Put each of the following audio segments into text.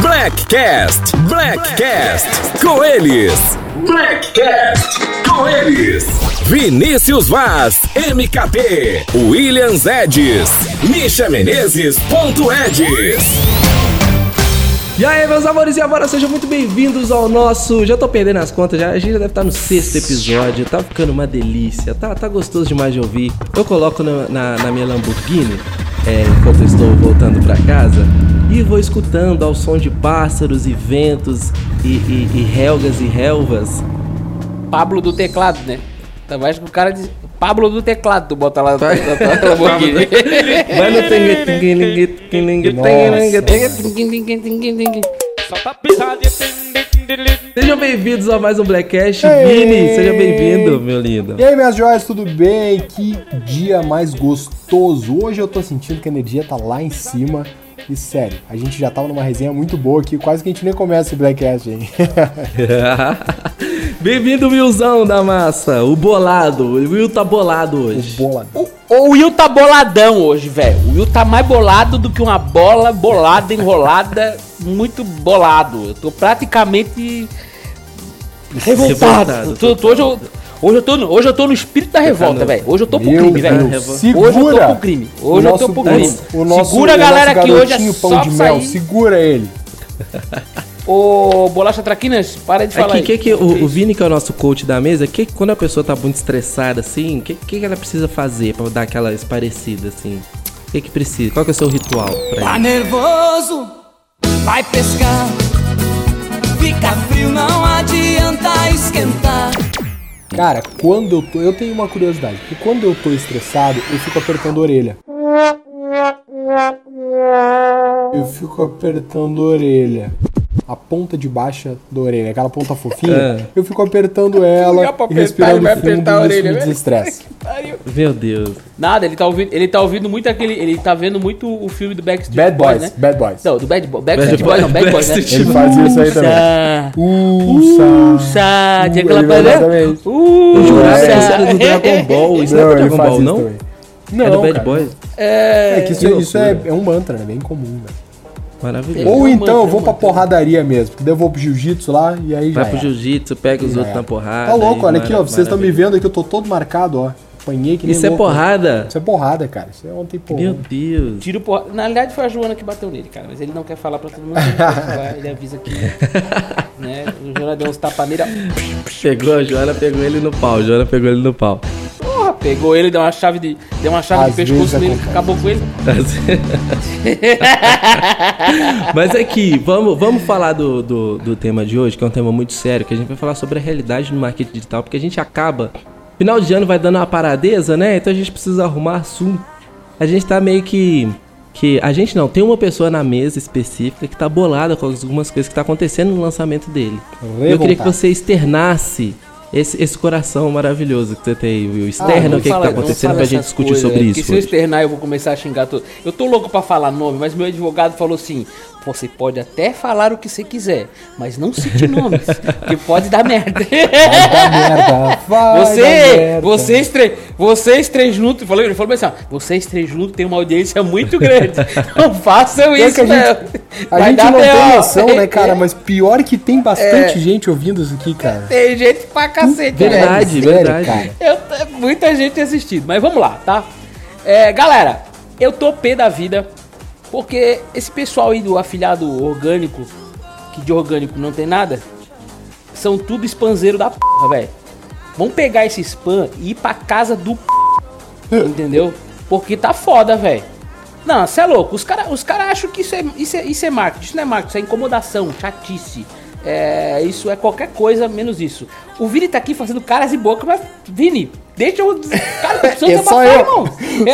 Blackcast, Blackcast, com eles. Blackcast, com eles. Vinícius Vaz, MKT, Williams Edis, Misha Menezes, ponto Edis. E aí, meus amores e amores, sejam muito bem-vindos ao nosso. Já tô perdendo as contas, já, a gente já deve estar no sexto episódio, tá ficando uma delícia, tá, tá gostoso demais de ouvir. Eu coloco na, na, na minha Lamborghini, é, enquanto eu estou voltando pra casa, e vou escutando ao som de pássaros e ventos e, e, e relgas e relvas. Pablo do teclado, né? Tá mais que o cara diz. Pablo do teclado, tu bota lá na tua Lamborghini. Vai no Sejam bem-vindos a mais um Blackcast. Vini, seja bem-vindo, meu lindo. E aí, minhas joias, tudo bem? Que dia mais gostoso. Hoje eu tô sentindo que a energia tá lá em cima. E sério, a gente já tava numa resenha muito boa aqui, quase que a gente nem começa esse Blackcast, hein? Bem-vindo, Wilzão da massa. O bolado. O Will tá bolado hoje. Bola. O, o Will tá boladão hoje, velho. O Will tá mais bolado do que uma bola bolada, enrolada, muito bolado. Eu tô praticamente revoltado. Revoltado, tô- tô- hoje, eu, hoje, eu tô, no- hoje eu tô no espírito da revolta, velho. Hoje eu tô pro crime, velho. Hoje eu tô pro crime. Hoje eu tô pro crime. O nosso, Segura a galera que hoje é pão só de mel, sair. segura ele. Ô, Bolacha Traquinas, para de falar Aqui, aí. que que o, o Vini, que é o nosso coach da mesa, que quando a pessoa tá muito estressada, assim, o que, que que ela precisa fazer pra dar aquela esparecida, assim? O que que precisa? Qual que é o seu ritual pra Tá isso? nervoso, vai pescar. Fica frio, não adianta esquentar. Cara, quando eu tô. Eu tenho uma curiosidade, porque quando eu tô estressado, eu fico apertando a orelha. Eu fico apertando a orelha. A ponta de baixa da orelha, aquela ponta fofinha, É. eu fico apertando ela e apertar, respirando fundo, apertar a isso orelha, me desestressa. Meu Deus. Nada, ele tá ouvindo, ele tá ouvindo muito aquele, ele tá vendo muito o filme do Backstreet Bad Boys, Boys, né? Bad Boys. Não, do Bad Boys, Backstreet Bad Boys, não, Bad Boys, né? Ele faz isso aí também. Usa, Usa. usa, tinha aquela parada. exatamente. Eu jurava que era do Usa. Dragon Ball. Isso não, Não, é do Dragon Ball, não? também. é do Não, Bad cara. Boys? É que isso, que isso é, é um mantra, né? Bem comum, né? Maravilhoso. Ou É então eu vou é pra porradaria mesmo, porque daí eu vou pro jiu-jitsu lá e aí já Vai pro é. jiu-jitsu, pega os Já outros é. na porrada. Tá louco, olha aqui, ó. Vocês estão me vendo aqui, eu tô todo marcado, ó. Apanhei que nem Isso é louco. porrada? Isso é porrada, cara. Isso é ontem, porra. Meu Deus. Tiro porra. Na realidade foi a Joana que bateu nele, cara, mas ele não quer falar pra todo mundo. Ele, avisa aqui. né? O Joana deu uns tapas nele. Pegou a Joana, pegou ele no pau. A Joana pegou ele no pau. Porra, pegou ele, deu uma chave de, deu uma chave Às de pescoço nele, acontece. acabou com ele. Mas aqui, vamos, vamos falar do, do, do tema de hoje, que é um tema muito sério, que a gente vai falar sobre a realidade no marketing digital, porque a gente acaba. Final de ano vai dando uma paradeza, né? Então a gente precisa arrumar assunto. A gente tá meio que. que a gente não, tem uma pessoa na mesa específica que tá bolada com algumas coisas que tá acontecendo no lançamento dele. E Eu queria que você externasse esse, esse coração maravilhoso que você tem, Will. Externa não o que, que tá acontecendo pra gente discutir coisas, sobre é, isso. Porque se eu externar, eu vou começar a xingar todo. Eu tô louco pra falar nome, mas meu advogado falou assim: você pode até falar o que você quiser, mas não cite nomes, porque pode dar merda. Vai dar merda. Vai dar Você, merda. vocês três, vocês três juntos, falou, ele falou assim, ó, vocês três juntos têm uma audiência muito grande. Não façam Pior isso, que a gente, não. a gente não tem B.O. noção, né, cara? Mas pior que tem É. bastante gente ouvindo isso aqui, cara. Tem gente pra cacete, né? Verdade, Sério, verdade. cara. Eu, muita gente assistindo, mas vamos lá, tá? É, galera, eu tô pé da vida, porque esse pessoal aí do afiliado orgânico, que de orgânico não tem nada, são tudo spamzeiro da porra, velho. Vamos pegar esse spam e ir pra casa do p... entendeu? Porque tá foda, velho. Não, você é louco. Os caras os cara acham que isso é, isso, é, isso é marketing. Isso não é marketing, isso é incomodação, chatice. É, isso é qualquer coisa menos isso. O Vini tá aqui fazendo caras e bocas, mas, Vini, deixa eu. Cara, tô precisando É desabafar, só eu. irmão.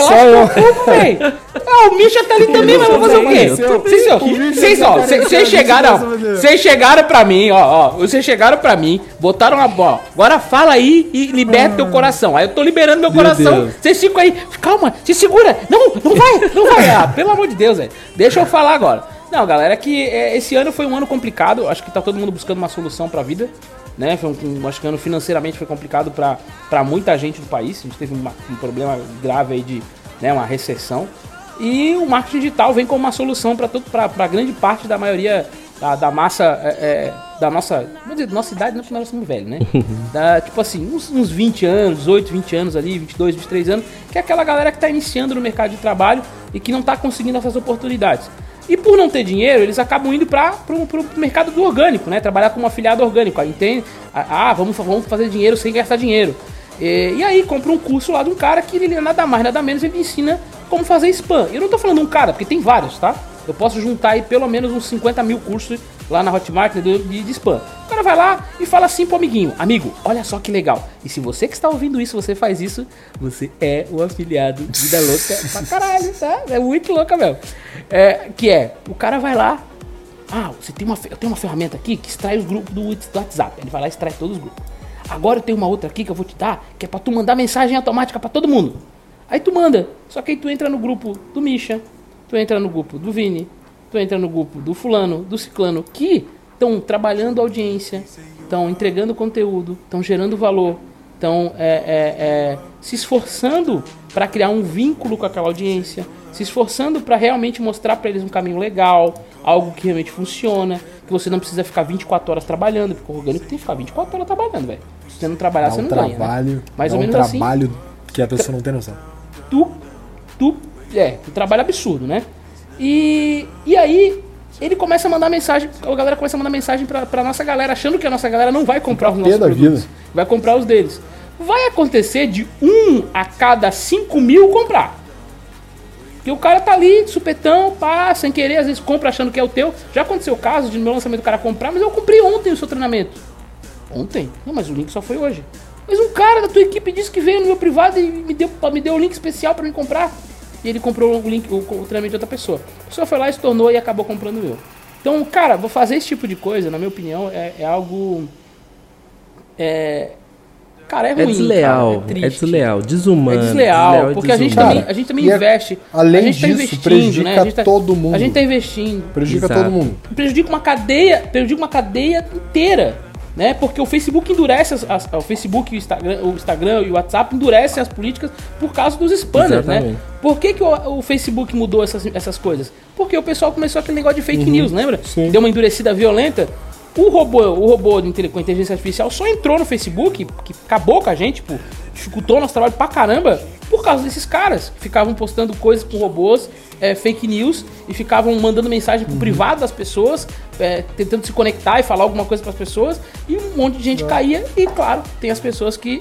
Só Relaxa eu. um pouco, velho. Ah, o Misha tá ali também, mas vai fazer o quê? Eu Vocês, ó, vocês, ó, vocês- chegaram, vocês chegaram pra mim, ó, ó, vocês chegaram pra mim, botaram a bola. Agora fala aí e liberta teu coração. Aí eu tô liberando meu, Meu coração. Vocês ficam aí, calma, se segura. Não, não vai, não vai. Ah, pelo amor de Deus, velho. Deixa eu falar agora. Não, galera, é que é, esse ano foi um ano complicado. Acho que tá todo mundo buscando uma solução pra vida. Né? Foi um, acho que ano financeiramente foi complicado pra pra muita gente do país. A gente teve uma- um problema grave aí de né, uma recessão. E o marketing digital vem como uma solução para para grande parte da maioria da, da massa, é, é, da nossa, vou dizer, da nossa idade, não porque nós somos velhos, né? Da, tipo assim, uns, uns 20 anos, 18, 20 anos ali, 22, 23 anos, que é aquela galera que tá iniciando no mercado de trabalho e que não tá conseguindo essas oportunidades. E por não ter dinheiro, eles acabam indo para pro mercado do orgânico, né? Trabalhar como afiliado orgânico. Aí tem, ah, vamos, vamos fazer dinheiro sem gastar dinheiro. E, e aí compra um curso lá de um cara que ele nada mais, nada menos, ele ensina como fazer spam. Eu não tô falando um cara, porque tem vários, tá? Eu posso juntar aí pelo menos uns 50 mil cursos lá na Hotmart de, de, de spam. O cara vai lá e fala assim pro amiguinho: Amigo, olha só que legal. E se você que está ouvindo isso, você faz isso, você é o afiliado vida louca pra caralho, tá? É muito louca mesmo. É, que é, o cara vai lá. Ah, você tem uma, eu tenho uma ferramenta aqui que extrai os grupos do, do WhatsApp. Ele vai lá e extrai todos os grupos. Agora eu tenho uma outra aqui que eu vou te dar, que é pra tu mandar mensagem automática para todo mundo. Aí tu manda. Só que aí tu entra no grupo do Misha, tu entra no grupo do Vini, tu entra no grupo do fulano, do ciclano, que estão trabalhando audiência, estão entregando conteúdo, estão gerando valor, estão é, é, é, se esforçando para criar um vínculo com aquela audiência, se esforçando para realmente mostrar para eles um caminho legal, algo que realmente funciona, que você não precisa ficar 24 horas trabalhando, porque o orgânico tem que ficar 24 horas trabalhando, velho. Se você não trabalhar, Dá você um não trabalho, ganha. Né? Mais ou um menos assim. trabalho que a pessoa não tem noção. Tu, tu, é, um trabalho absurdo, né? E, e aí ele começa a mandar mensagem, a galera começa a mandar mensagem pra, pra nossa galera, achando que a nossa galera não vai comprar os nossos produtos. vida. Vai comprar os deles. Vai acontecer de um a cada 5 mil comprar. Porque o cara tá ali, de supetão, pá, sem querer, às vezes compra achando que é o teu. Já aconteceu o caso de no meu lançamento o cara comprar, mas eu comprei ontem o seu treinamento. Ontem? Não, mas o link só foi hoje. Mas um cara da tua equipe disse que veio no meu privado e me deu, me deu o link especial pra mim comprar. E ele comprou o link, o, o treinamento de outra pessoa. A pessoa foi lá, se tornou e acabou comprando o meu. Então, cara, vou fazer esse tipo de coisa, na minha opinião, é, é algo. É. Cara, é ruim. É desleal, cara, é, triste. desleal, desumano. É desleal, e porque a gente, desumano. também, a gente também é- investe. além a gente tá disso, investindo, prejudica né? A gente tá, todo mundo. A gente tá investindo. Prejudica Exato. todo mundo. Prejudica uma cadeia, prejudica uma cadeia inteira. Né? Porque o Facebook endurece as, as- o Facebook, o Instagram, o Instagram e o WhatsApp endurecem as políticas por causa dos spanners, né? Por que, que o, o Facebook mudou essas, essas coisas? Porque o pessoal começou aquele negócio de fake news, lembra? Uhum. sim. Deu uma endurecida violenta. O robô, o robô com inteligência artificial só entrou no Facebook, que acabou com a gente, tipo, dificultou nosso trabalho pra caramba, por causa desses caras que ficavam postando coisas com robôs, é, fake news, e ficavam mandando mensagem Uhum. pro privado das pessoas, é, tentando se conectar e falar alguma coisa pras pessoas, e um monte de gente caía, e claro, tem as pessoas que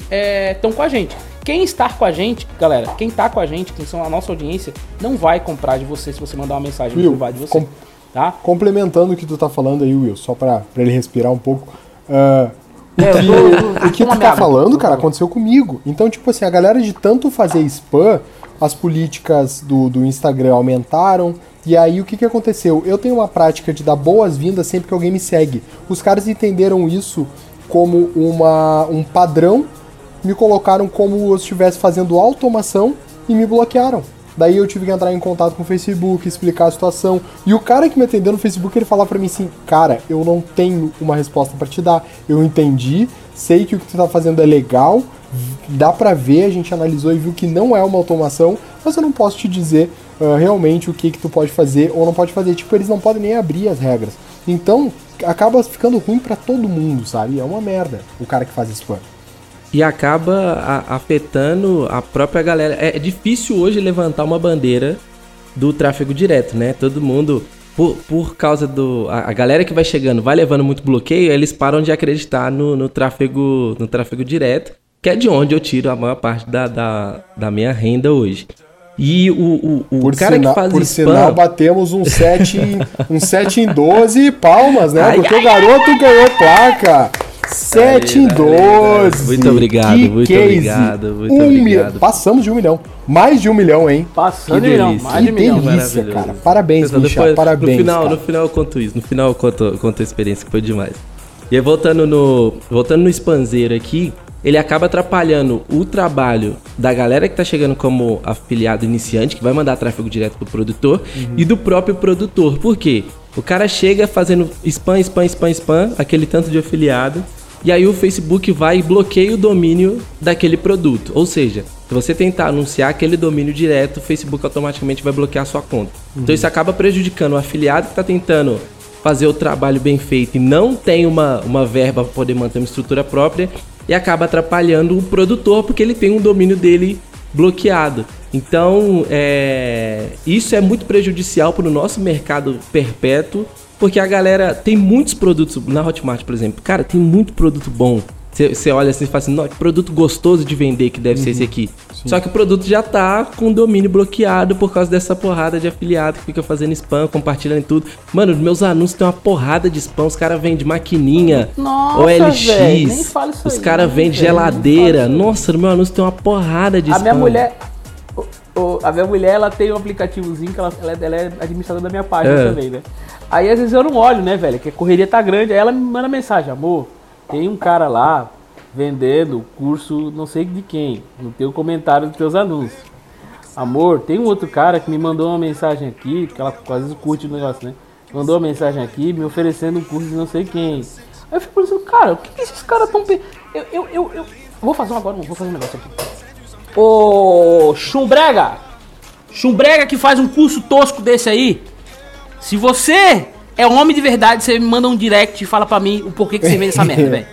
estão com a gente. Quem está com a gente, galera, quem tá com a gente, quem são a nossa audiência, não vai comprar de você se você mandar uma mensagem Will, privado de você. com- Tá? Complementando o que tu tá falando aí, Will, só pra ele respirar um pouco. ah, É, eu tô- o que tu tá falando, cara, aconteceu comigo. Então, tipo assim, a galera de tanto fazer spam, as políticas do, do Instagram aumentaram. E aí, o que que aconteceu? Eu tenho uma prática de dar boas-vindas sempre que alguém me segue. Os caras entenderam isso como uma, um padrão, me colocaram como eu estivesse fazendo automação e me bloquearam. Daí eu tive que entrar em contato com o Facebook, explicar a situação. E o cara que me atendeu no Facebook, ele falava pra mim assim: "Cara, eu não tenho uma resposta pra te dar. Eu entendi, sei que o que tu tá fazendo é legal, dá pra ver, a gente analisou e viu que não é uma automação, mas eu não posso te dizer ah, realmente o que que tu pode fazer ou não pode fazer. Tipo, eles não podem nem abrir as regras. Então, acaba ficando ruim pra todo mundo, sabe? É uma merda o cara que faz spam. E acaba afetando a própria galera. É, difícil hoje levantar uma bandeira do tráfego direto, né? Todo mundo, por, por causa do. A, galera que vai chegando vai levando muito bloqueio, eles param de acreditar no, no tráfego, no tráfego direto, que é de onde eu tiro a maior parte da, da, da minha renda hoje. E o, o, o Por, cara sina- que faz por spam. sinal, batemos um 7 em, um 7 em 12 palmas, né? Ai, Porque ai, o garoto ganhou placa. 7 em 12. Muito obrigado, Que muito case. obrigado, muito um obrigado. milhão. Passamos de um milhão. Mais de um milhão, hein? Passando de milhão, delícia. mais de Que milhão. delícia. Cara. Parabéns, Pessoal, Michel, depois, parabéns, No final, cara. no final eu conto isso. No final eu conto, eu conto a experiência que foi demais. E aí, voltando no, voltando no Spanzeiro aqui, ele acaba atrapalhando o trabalho da galera que tá chegando como afiliado iniciante, que vai mandar tráfego direto pro produtor, e do próprio produtor. Por quê? O cara chega fazendo spam, spam, spam, spam, aquele tanto de afiliado, e aí o Facebook vai e bloqueia o domínio daquele produto. Ou seja, se você tentar anunciar aquele domínio direto, o Facebook automaticamente vai bloquear a sua conta. Então isso acaba prejudicando o afiliado que está tentando fazer o trabalho bem feito e não tem uma, uma verba para poder manter uma estrutura própria e acaba atrapalhando o produtor porque ele tem um domínio dele bloqueado. Então, é, isso é muito prejudicial para o nosso mercado perpétuo, porque a galera tem muitos produtos na Hotmart, por exemplo. Cara, tem muito produto bom. Você olha assim e fala assim, que produto gostoso de vender que deve uhum, ser esse uhum. aqui. Sim. Só que o produto já tá com o domínio bloqueado por causa dessa porrada de afiliado que fica fazendo spam, compartilhando tudo. Mano, meus anúncios tem uma porrada de spam. Os caras vendem maquininha, Nossa, OLX. Véio, os caras vendem geladeira. Nossa, no meu anúncio tem uma porrada de a spam. A minha mulher. a minha mulher, ela tem um aplicativozinho que ela, ela, é, ela é administradora da minha página é. também, né? Aí às vezes eu não olho, né, velho? Que a correria tá grande. Aí ela me manda mensagem, amor tem um cara lá vendendo curso não sei de quem, no teu comentário dos teus anúncios. Amor, tem um outro cara que me mandou uma mensagem aqui, que ela quase curte o negócio, né? Mandou uma mensagem aqui me oferecendo um curso de não sei quem. Aí eu fico pensando, cara, o que, que esses caras. Pe... Eu, eu, eu, eu, Vou fazer um agora, vou fazer um negócio aqui. Ô, Chumbrega! Chumbrega que faz um curso tosco desse aí. Se você é homem de verdade, você me manda um direct e fala pra mim o porquê que você vende essa merda, velho.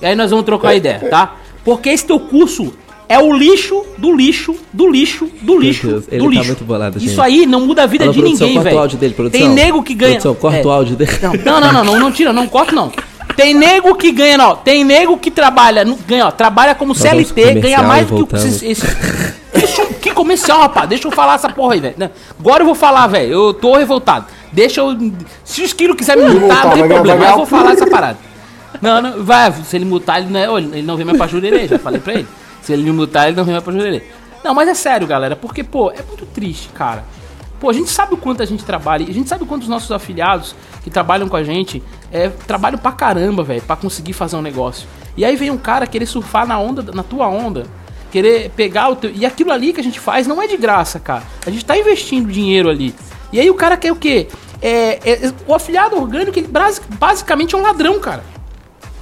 E aí nós vamos trocar ideia, tá? Porque esse teu curso é o lixo do lixo do lixo do lixo Deus, do tá lixo. Tá muito bolado, Isso aí não muda a vida de produção, ninguém, velho. o áudio dele, produção. Tem nego que ganha. Produção, corta é. o áudio dele. Não, não, não, não, não, tira, não corta não. Tem nego que ganha, não. Tem nego que trabalha, ganha, ó, trabalha como CLT, ganha mais do que esse, Que comercial, rapaz? Deixa eu falar essa porra aí, velho. Agora eu vou falar, velho. Eu tô revoltado. Deixa eu. Se o esquilo quiser me multar, não tem problema. Eu vou falar essa parada. Não, não, vai. Se ele multar, ele não, é, ele não vem mais pra Jurerê, já falei pra ele. Se ele me multar, ele não vem mais pra Jurerê. Não, mas é sério, galera, porque, pô, é muito triste, cara. Pô, a gente sabe o quanto a gente trabalha, a gente sabe o quanto os nossos afiliados que trabalham com a gente é, trabalham pra caramba, velho, pra conseguir fazer um negócio. E aí vem um cara querer surfar na onda, na tua onda, querer pegar o teu. E aquilo ali que a gente faz não é de graça, cara. A gente tá investindo dinheiro ali. E aí o cara quer o quê? É, é, o afiliado orgânico, ele basicamente é um ladrão, cara.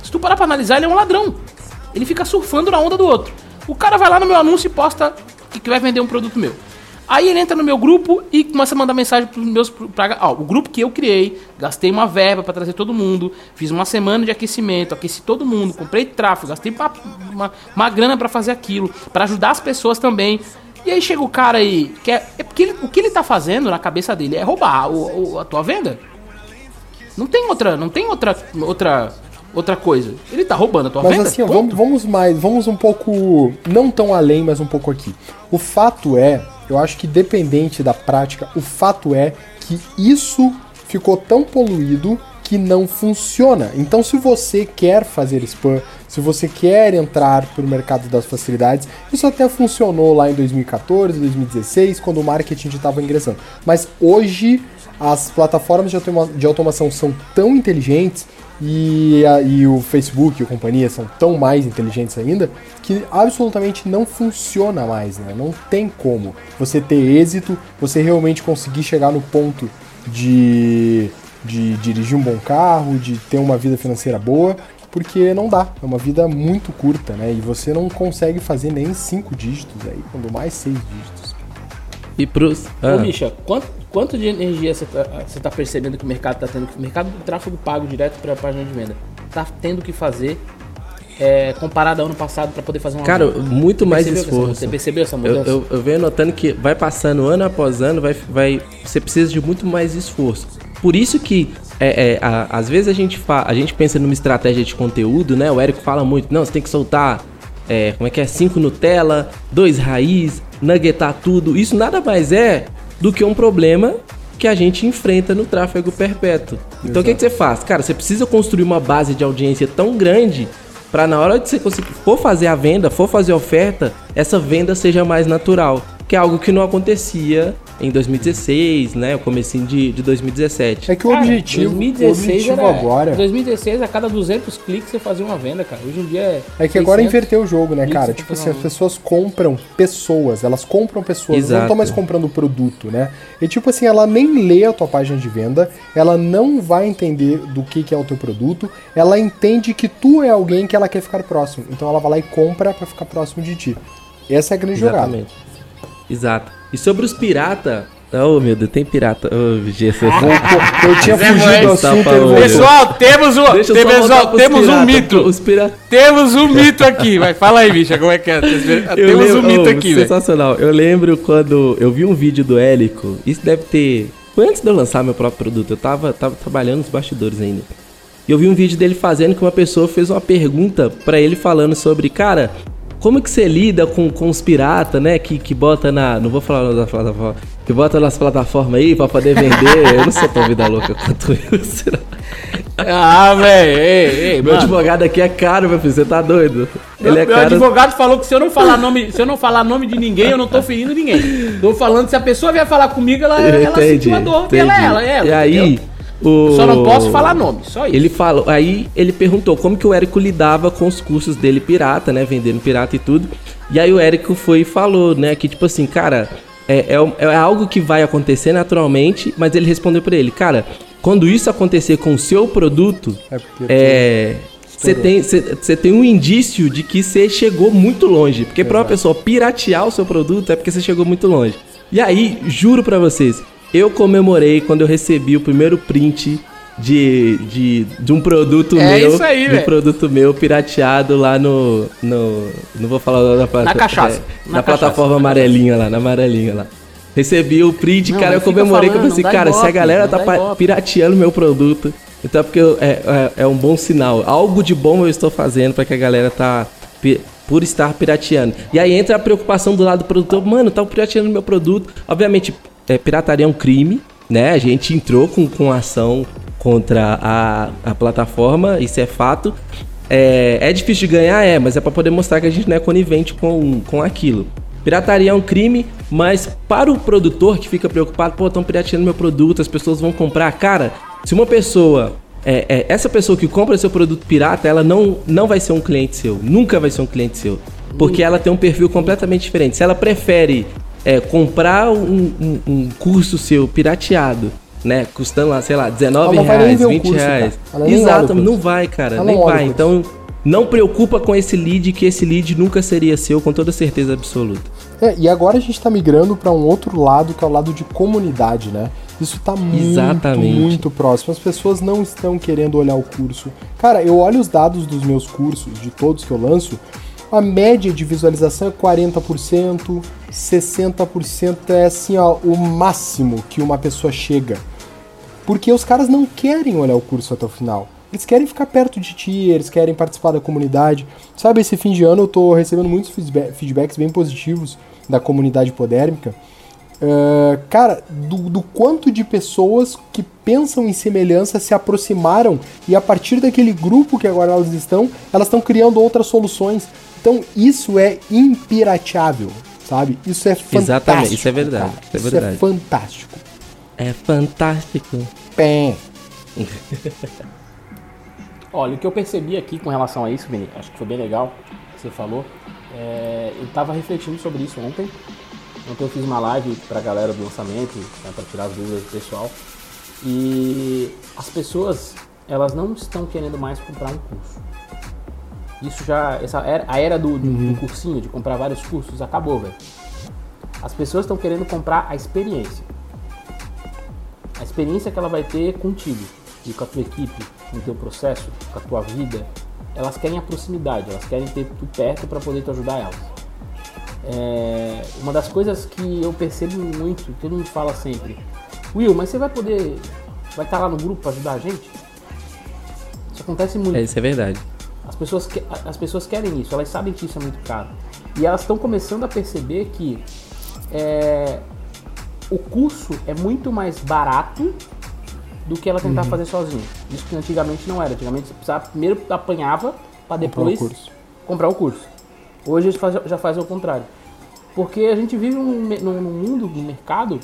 Se tu parar pra analisar, ele é um ladrão. Ele fica surfando na onda do outro. O cara vai lá no meu anúncio e posta que vai vender um produto meu. Aí ele entra no meu grupo e começa a mandar mensagem pros meus. Pra, ó, o grupo que eu criei, gastei uma verba para trazer todo mundo, fiz uma semana de aquecimento, aqueci todo mundo, comprei tráfego, gastei uma, uma, uma grana para fazer aquilo, para ajudar as pessoas também. E aí chega o cara aí, que é, é porque ele, o que ele tá fazendo na cabeça dele é roubar o, o, a tua venda. Não tem outra, não tem outra, outra, outra coisa. Ele tá roubando a tua mas venda. Mas assim, vamos, vamos mais, vamos um pouco, não tão além, mas um pouco aqui. O fato é, eu acho que dependente da prática, o fato é que isso ficou tão poluído que não funciona. Então, se você quer fazer spam, se você quer entrar para o mercado das facilidades, isso até funcionou lá em 2014, 2016, quando o marketing estava ingressando. Mas hoje as plataformas de, automa de automação são tão inteligentes e, a, e o Facebook e a companhia são tão mais inteligentes ainda que absolutamente não funciona mais, né? Não tem como você ter êxito, você realmente conseguir chegar no ponto de, de dirigir um bom carro, de ter uma vida financeira boa porque não dá. É uma vida muito curta, né? E você não consegue fazer nem cinco dígitos aí, quando mais seis dígitos. E pros. Ah. Ô, Misha, quanto, quanto de energia você tá, tá, percebendo que o mercado tá tendo? Que o mercado do tráfego pago direto para a página de venda tá tendo que fazer é, comparado ao ano passado para poder fazer uma Cara, muito mais esforço. Você percebeu essa mudança? Eu, eu, eu, venho notando que vai passando ano após ano, vai, vai, você precisa de muito mais esforço. Por isso que é, é, a, às vezes a gente, fa, a gente pensa numa estratégia de conteúdo, né? O Érico fala muito, não, você tem que soltar, é, como é que é, cinco Nutella, dois raiz, nuggetar tudo. Isso nada mais é do que um problema que a gente enfrenta no tráfego perpétuo. Então o que, que, você faz? Cara, você precisa construir uma base de audiência tão grande para na hora de você conseguir, for fazer a venda, for fazer a oferta, essa venda seja mais natural. Que é algo que não acontecia em 2016, né? O comecinho de, de 2017. É que o cara, objetivo, 2016 o objetivo era, agora... 2016, a cada 200 cliques você fazia uma venda, cara. Hoje em dia é... É que agora inverteu o jogo, né, cara? Tipo assim, as pessoas compram pessoas, elas compram pessoas, Exato. não estão mais comprando produto, né? E tipo assim, ela nem lê a tua página de venda, ela não vai entender do que, que é o teu produto, ela entende que tu é alguém que ela quer ficar próximo. Então ela vai lá e compra para ficar próximo de ti. Essa é a grande Exatamente. jogada. Exato. E sobre os pirata, Oh, meu Deus, tem pirata. Ô, Jesus. Eu tinha Zé fugido do assunto, tá. Pessoal, temos um, Deixa eu tem- só pessoal, voltar pros temos um mito. Os pirata... Temos um mito aqui. Vai, fala aí, bicha, como é que é? Eu Temos um lembro- mito oh, aqui, velho. Sensacional. Eu lembro quando eu vi um vídeo do Élico. Isso deve ter. Foi antes de eu lançar meu próprio produto. Eu tava, tava trabalhando nos bastidores ainda. E eu vi um vídeo dele fazendo que uma pessoa fez uma pergunta pra ele falando sobre, cara, como que você lida com, com os piratas, né? Que, que bota na. Não vou falar da plataforma. Que bota nas plataformas aí pra poder vender. eu não sou tão vida louca quanto isso. Ah, velho, ei, ei, Meu mano. advogado aqui é caro, meu filho. Você tá doido? Ele é meu caro. advogado falou que se eu não falar nome, se eu não falar nome de ninguém, eu não tô ferindo ninguém. Tô falando se a pessoa vier falar comigo, ela, ela sentiu a dor, porque ela é ela, é ela. E aí, entendeu? O... Só não posso falar nome, só isso. Ele falou, aí ele perguntou como que o Érico lidava com os cursos dele pirata, né, vendendo pirata e tudo. E aí o Érico foi e falou, né, que tipo assim, cara, é, é, é algo que vai acontecer naturalmente, mas ele respondeu pra ele, cara, quando isso acontecer com o seu produto, É porque é, você tem, você tem um indício de que você chegou muito longe. Porque pra uma pessoa piratear o seu produto é porque você chegou muito longe. E aí, juro pra vocês, eu comemorei quando eu recebi o primeiro print de, de, de um produto É meu. isso aí, de um velho. produto meu pirateado lá no. no não vou falar o nome da plataforma. cachaça, na na cachaça. plataforma amarelinha lá, na amarelinha lá. Recebi o print, Não, cara, eu comemorei que eu falando, pensei, dá cara, se a galera tá ibope. pirateando meu produto, então é porque eu- é, é, é um bom sinal. Algo de bom eu estou fazendo para que a galera tá por estar pirateando. E aí entra a preocupação do lado do produtor, mano, tá pirateando meu produto. Obviamente, é, pirataria é um crime, né? A gente entrou com, com ação contra a, a plataforma, isso é fato. É, é difícil de ganhar, é, mas é para poder mostrar que a gente não é conivente com, com aquilo. Pirataria é um crime, mas para o produtor que fica preocupado, pô, estão pirateando meu produto, as pessoas vão comprar. Cara, se uma pessoa. é, é, essa pessoa que compra seu produto pirata, ela não, não vai ser um cliente seu. Nunca vai ser um cliente seu. Porque ela tem um perfil completamente diferente. Se ela prefere é, comprar um, um- um curso seu pirateado, né? Custando lá, sei lá, 19 Ela não vai nem reais, ver o 20 curso, reais. Nem Exato, não vai, cara. Ela nem não olha vai. Então, não preocupa com esse lead, que esse lead nunca seria seu, com toda certeza absoluta. É, e agora a gente tá migrando para um outro lado, que é o lado de comunidade, né? Isso tá muito, muito próximo. As pessoas não estão querendo olhar o curso. Cara, eu olho os dados dos meus cursos, de todos que eu lanço, a média de visualização é 40%, 60% é assim, ó, o máximo que uma pessoa chega. Porque os caras não querem olhar o curso até o final. Eles querem ficar perto de ti, eles querem participar da comunidade. Sabe, esse fim de ano eu tô recebendo muitos feedba- feedbacks bem positivos da comunidade podérmica. Ah, cara, do, do quanto de pessoas que pensam em semelhança se aproximaram e a partir daquele grupo que agora elas estão, elas estão criando outras soluções. Então isso é impirateável, sabe? Isso é fantástico. Exatamente, isso é verdade, isso é Isso verdade. é fantástico. É fantástico. Pé. Olha, o que eu percebi aqui com relação a isso, Vini, acho que foi bem legal que você falou. é, eu tava refletindo sobre isso ontem. Ontem eu fiz uma live pra galera do lançamento, né, pra tirar as dúvidas do pessoal. E as pessoas, elas não estão querendo mais comprar um curso. Isso já, essa era, a era do, do- do cursinho, de comprar vários cursos, acabou, velho. As pessoas estão querendo comprar a experiência. A experiência que ela vai ter contigo e com a tua equipe, com o teu processo, com a tua vida. Elas querem a proximidade, elas querem ter tu perto para poder te ajudar elas. É, uma das coisas que eu percebo muito, todo mundo fala sempre, Will, mas você vai poder, vai estar lá no grupo para ajudar a gente? Isso acontece muito. É, isso é verdade. As pessoas, que- as pessoas querem isso, elas sabem que isso é muito caro. E elas estão começando a perceber que é, o curso é muito mais barato do que ela tentar fazer sozinha. Isso que antigamente não era. Antigamente você precisava, primeiro apanhava para depois curso. comprar o curso. Hoje a gente faz- já faz o contrário. Porque a gente vive num- num mundo, num mercado,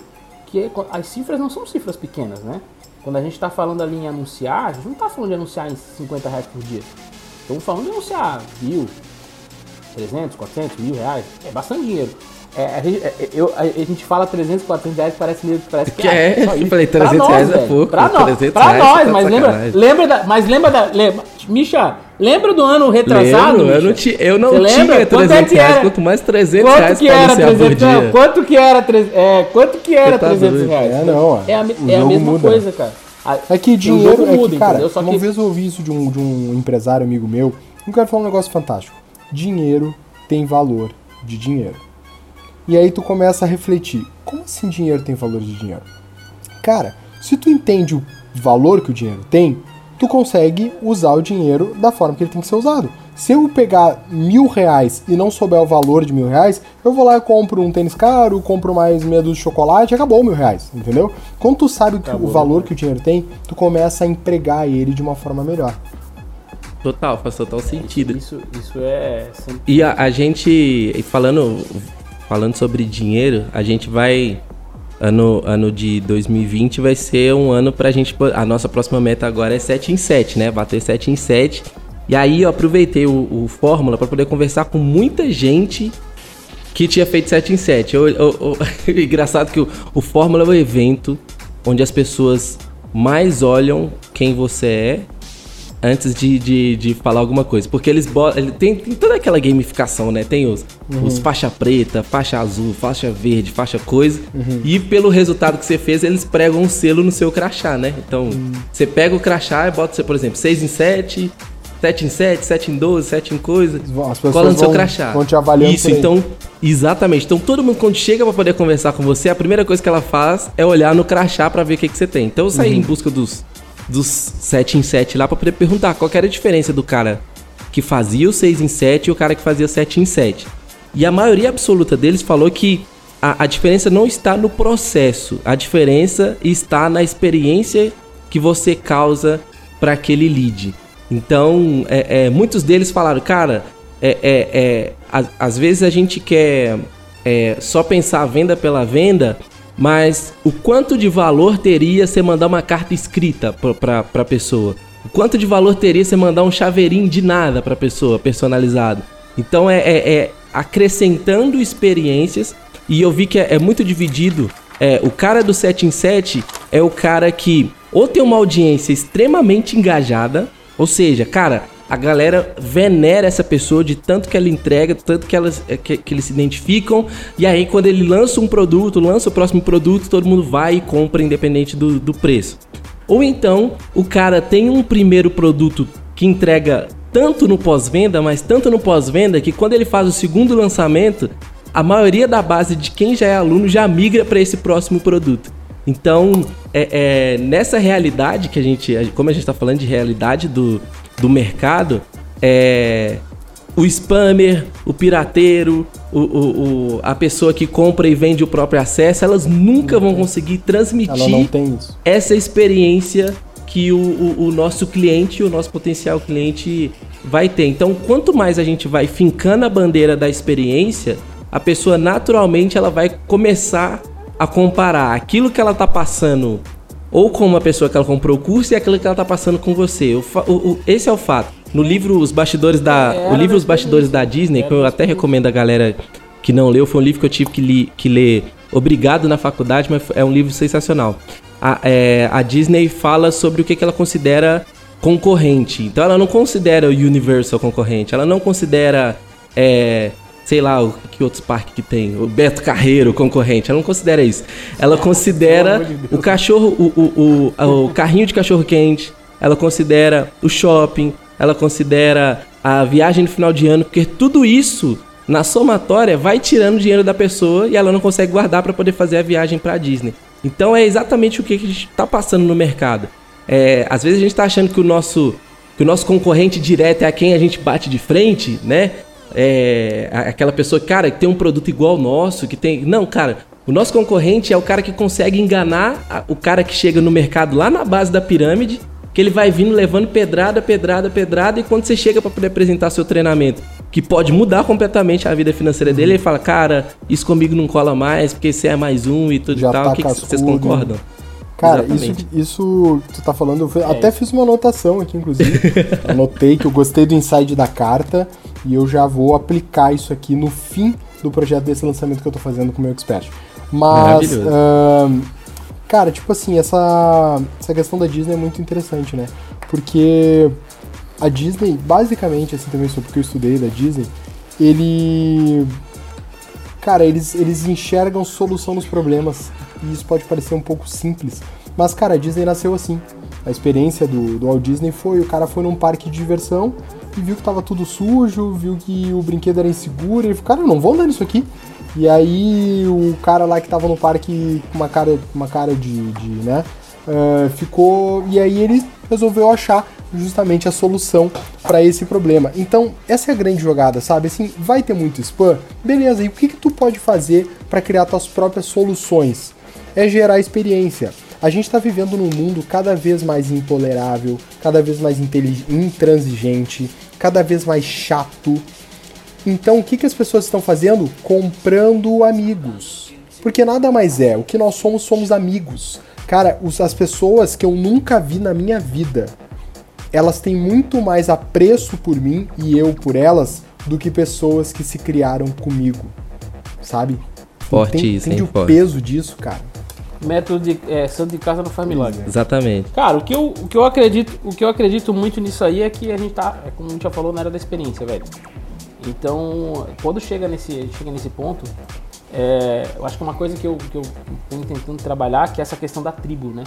que é- as cifras não são cifras pequenas, né? Quando a gente está falando ali em anunciar, a gente não está falando de anunciar em 50 reais por dia. Estamos falando de anunciar mil, 300, 400, mil reais. É bastante dinheiro. É, a, gente, é, eu- a- a gente fala 300, 400 reais, parece, meio, parece que Que é? só Eu falei, Pra 300 nós, reais é pouco, Pra nós, 300 pra reais nós tá mas lembra, sacanagem. lembra da, mas lembra da, lembra, Misha, Lembra do ano retrasado? Lembro, eu não, ti- eu não Você tinha lembra? 300 Quanto é que reais, era? quanto mais 300 Quanto reais que era iniciar por 300 dia. não, Quanto que era 300 é, quanto que era Você tá 300 doido? reais? É, não, ó. É a, é a mesma muda. coisa, cara. A- É que dinheiro, jogo é muda, que, cara, entendeu? Só uma que vez eu ouvi isso de um, de um empresário amigo meu, eu quero falar um negócio fantástico. Dinheiro tem valor de dinheiro. E aí tu começa a refletir, como assim dinheiro tem valor de dinheiro? Cara, se tu entende o valor que o dinheiro tem, tu consegue usar o dinheiro da forma que ele tem que ser usado. Se eu pegar mil reais e não souber o valor de mil reais, eu vou lá e compro um tênis caro, compro mais meia dúzia de chocolate, acabou mil reais, entendeu? Quando tu sabe que o valor que o dinheiro tem, tu começa a empregar ele de uma forma melhor. Total, faz total sentido. Isso, isso é. E a, a gente, falando, falando sobre dinheiro, a gente vai. Ano, ano de 2020 vai ser um ano pra gente. A nossa próxima meta agora é 7 em 7, né? Bater 7 em 7. E aí eu aproveitei o, o Fórmula pra poder conversar com muita gente que tinha feito 7 em 7. Eu, eu- eu- engraçado que o, o Fórmula é o evento onde as pessoas mais olham quem você é antes de, de, de falar alguma coisa. Porque eles botam. Tem, tem toda aquela gamificação, né? Tem os, os faixa preta, faixa azul, faixa verde, faixa coisa. E pelo resultado que você fez, eles pregam um selo no seu crachá, né? Então, você pega o crachá e bota, por exemplo, 6 em 7. 7 em 7, 7 em 12, 7 em coisa. As pessoas Cola no seu vão- crachá. vão te avaliando Isso, então, exatamente. Então, todo mundo quando chega pra poder conversar com você, a primeira coisa que ela faz é olhar no crachá pra ver o que, que você tem. Então, eu saí Uhum. em busca dos, dos 7 em 7 lá pra poder perguntar qual era a diferença do cara que fazia o 6 em 7 e o cara que fazia 7 em 7. E a maioria absoluta deles falou que a, a diferença não está no processo, a diferença está na experiência que você causa para aquele lead. Então, é, é, muitos deles falaram, cara, é, é, é, às, às vezes a gente quer é, só pensar a venda pela venda, mas o quanto de valor teria você mandar uma carta escrita para a pessoa? O quanto de valor teria você mandar um chaveirinho de nada para a pessoa, personalizado? Então é acrescentando experiências e eu vi que é, é muito dividido. É, o cara do 7 em 7 é o cara que ou tem uma audiência extremamente engajada, ou seja, cara, a galera venera essa pessoa de tanto que ela entrega, tanto que, elas, é, que, que eles se identificam. E aí, quando ele lança um produto, lança o próximo produto, todo mundo vai e compra, independente do, do preço. Ou então, o cara tem um primeiro produto que entrega tanto no pós-venda, mas tanto no pós-venda, que quando ele faz o segundo lançamento, a maioria da base de quem já é aluno já migra para esse próximo produto. Então, é, é, nessa realidade que a gente, como a gente está falando de realidade do, do mercado, é, o spammer, o pirateiro, o, o- o- a pessoa que compra e vende o próprio acesso, elas nunca vão conseguir transmitir essa experiência que o nosso cliente, o nosso potencial cliente vai ter. Então, quanto mais a gente vai fincando a bandeira da experiência, a pessoa naturalmente ela vai começar a comparar aquilo que ela tá passando ou com uma pessoa que ela comprou o curso e aquilo que ela tá passando com você. O o- o- esse é o fato. No livro Os Bastidores da, É, o livro Os Bastidores da Disney, que eu até recomendo a galera que não leu, foi um livro que eu tive que, li- que ler obrigado na faculdade, mas é um livro sensacional. A, é, a Disney fala sobre o que, que ela considera concorrente. Então ela não considera o Universal concorrente, ela não considera, é, sei lá, o que outros parques que tem, o Beto Carreiro concorrente, ela não considera isso. Ela considera o cachorro, o, o, o, o carrinho de cachorro quente, ela considera o shopping, ela considera a viagem no final de ano, porque tudo isso na somatória vai tirando dinheiro da pessoa e ela não consegue guardar para poder fazer a viagem para Disney. Então é exatamente o que que a gente está passando no mercado. É, às vezes a gente está achando que o nosso que o nosso concorrente direto é a quem a gente bate de frente, né? É, aquela pessoa, cara, que tem um produto igual ao nosso, que tem. Não, cara, o nosso concorrente é o cara que consegue enganar o cara que chega no mercado lá na base da pirâmide, que ele vai vindo levando pedrada, pedrada, pedrada, e quando você chega para poder apresentar seu treinamento, que pode mudar completamente a vida financeira dele, ele fala, cara, isso comigo não cola mais, porque você é mais um e tudo Já e tal. tá o que, que vocês concordam? Cara, isso, Exatamente. isso que tu tá falando, eu É até fiz uma anotação aqui, inclusive. Anotei que eu gostei do inside da carta e eu já vou aplicar isso aqui no fim do projeto desse lançamento que eu tô fazendo com o meu expert. Mas, ahn, cara, tipo assim, essa, essa questão da Disney é muito interessante, né? Porque a Disney, basicamente, assim também só porque eu estudei da Disney, ele. Cara, eles, eles enxergam solução nos problemas. E isso pode parecer um pouco simples. Mas, cara, a Disney nasceu assim. A experiência do, do Walt Disney foi: o cara foi num parque de diversão e viu que tava tudo sujo, viu que o brinquedo era inseguro. Ele falou: cara, não vou andar nisso aqui. E aí o cara lá que tava no parque com uma cara, uma cara de, de né? Uh, ficou. E aí ele resolveu achar justamente a solução para esse problema. Então, essa é a grande jogada, sabe? Assim, vai ter muito spam? Beleza, e o que, que tu pode fazer para criar tuas próprias soluções? É gerar experiência. A gente está vivendo num mundo cada vez mais intolerável, cada vez mais intransigente, cada vez mais chato. Então, o que, que as pessoas estão fazendo? Comprando amigos. Porque nada mais é. O que nós somos, somos amigos. Cara, as pessoas que eu nunca vi na minha vida, elas têm muito mais apreço por mim e eu por elas do que pessoas que se criaram comigo. Sabe? Forte Entende, isso, entende hein? o Forte. peso disso, cara? Método de é, santo de casa não faz milagre. Exatamente. Cara, o que, eu, o, que eu acredito, o que eu acredito muito nisso aí é que a gente tá, é como a gente já falou, na era da experiência, velho. Então, quando chega nesse, chega nesse ponto, é, eu acho que uma coisa que eu, que eu venho tentando trabalhar que é essa questão da tribo, né?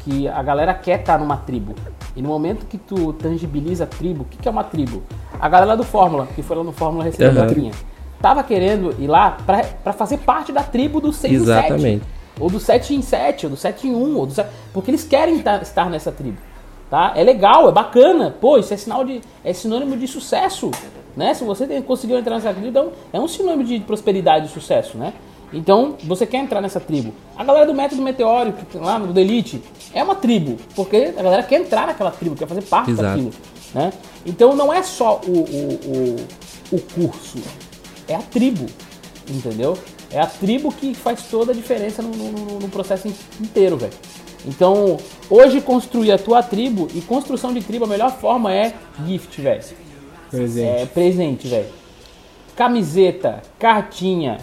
Que a galera quer estar numa tribo. E no momento que tu tangibiliza a tribo, o que, que é uma tribo? A galera do Fórmula, que foi lá no Fórmula receber Aham. a tava querendo ir lá pra, pra fazer parte da tribo do 6 do 7. Ou do 7 em 7, ou do 7 em 1, ou do 7... porque eles querem estar nessa tribo. Tá? É legal, é bacana. Pô, isso é sinal de. é sinônimo de sucesso. Né? Se você tem- conseguiu entrar nessa tribo, então é um sinônimo de prosperidade e sucesso, né? Então, você quer entrar nessa tribo. A galera do método meteórico, lá do Elite, é uma tribo. Porque a galera quer entrar naquela tribo, quer fazer parte Exato. daquilo. Né? Então não é só o, o, o, o curso, é a tribo. Entendeu? É a tribo que faz toda a diferença no, no- no processo in- inteiro, velho. Então, hoje construir a tua tribo e construção de tribo, a melhor forma é gift, velho. Presente. É presente, velho. Camiseta, cartinha.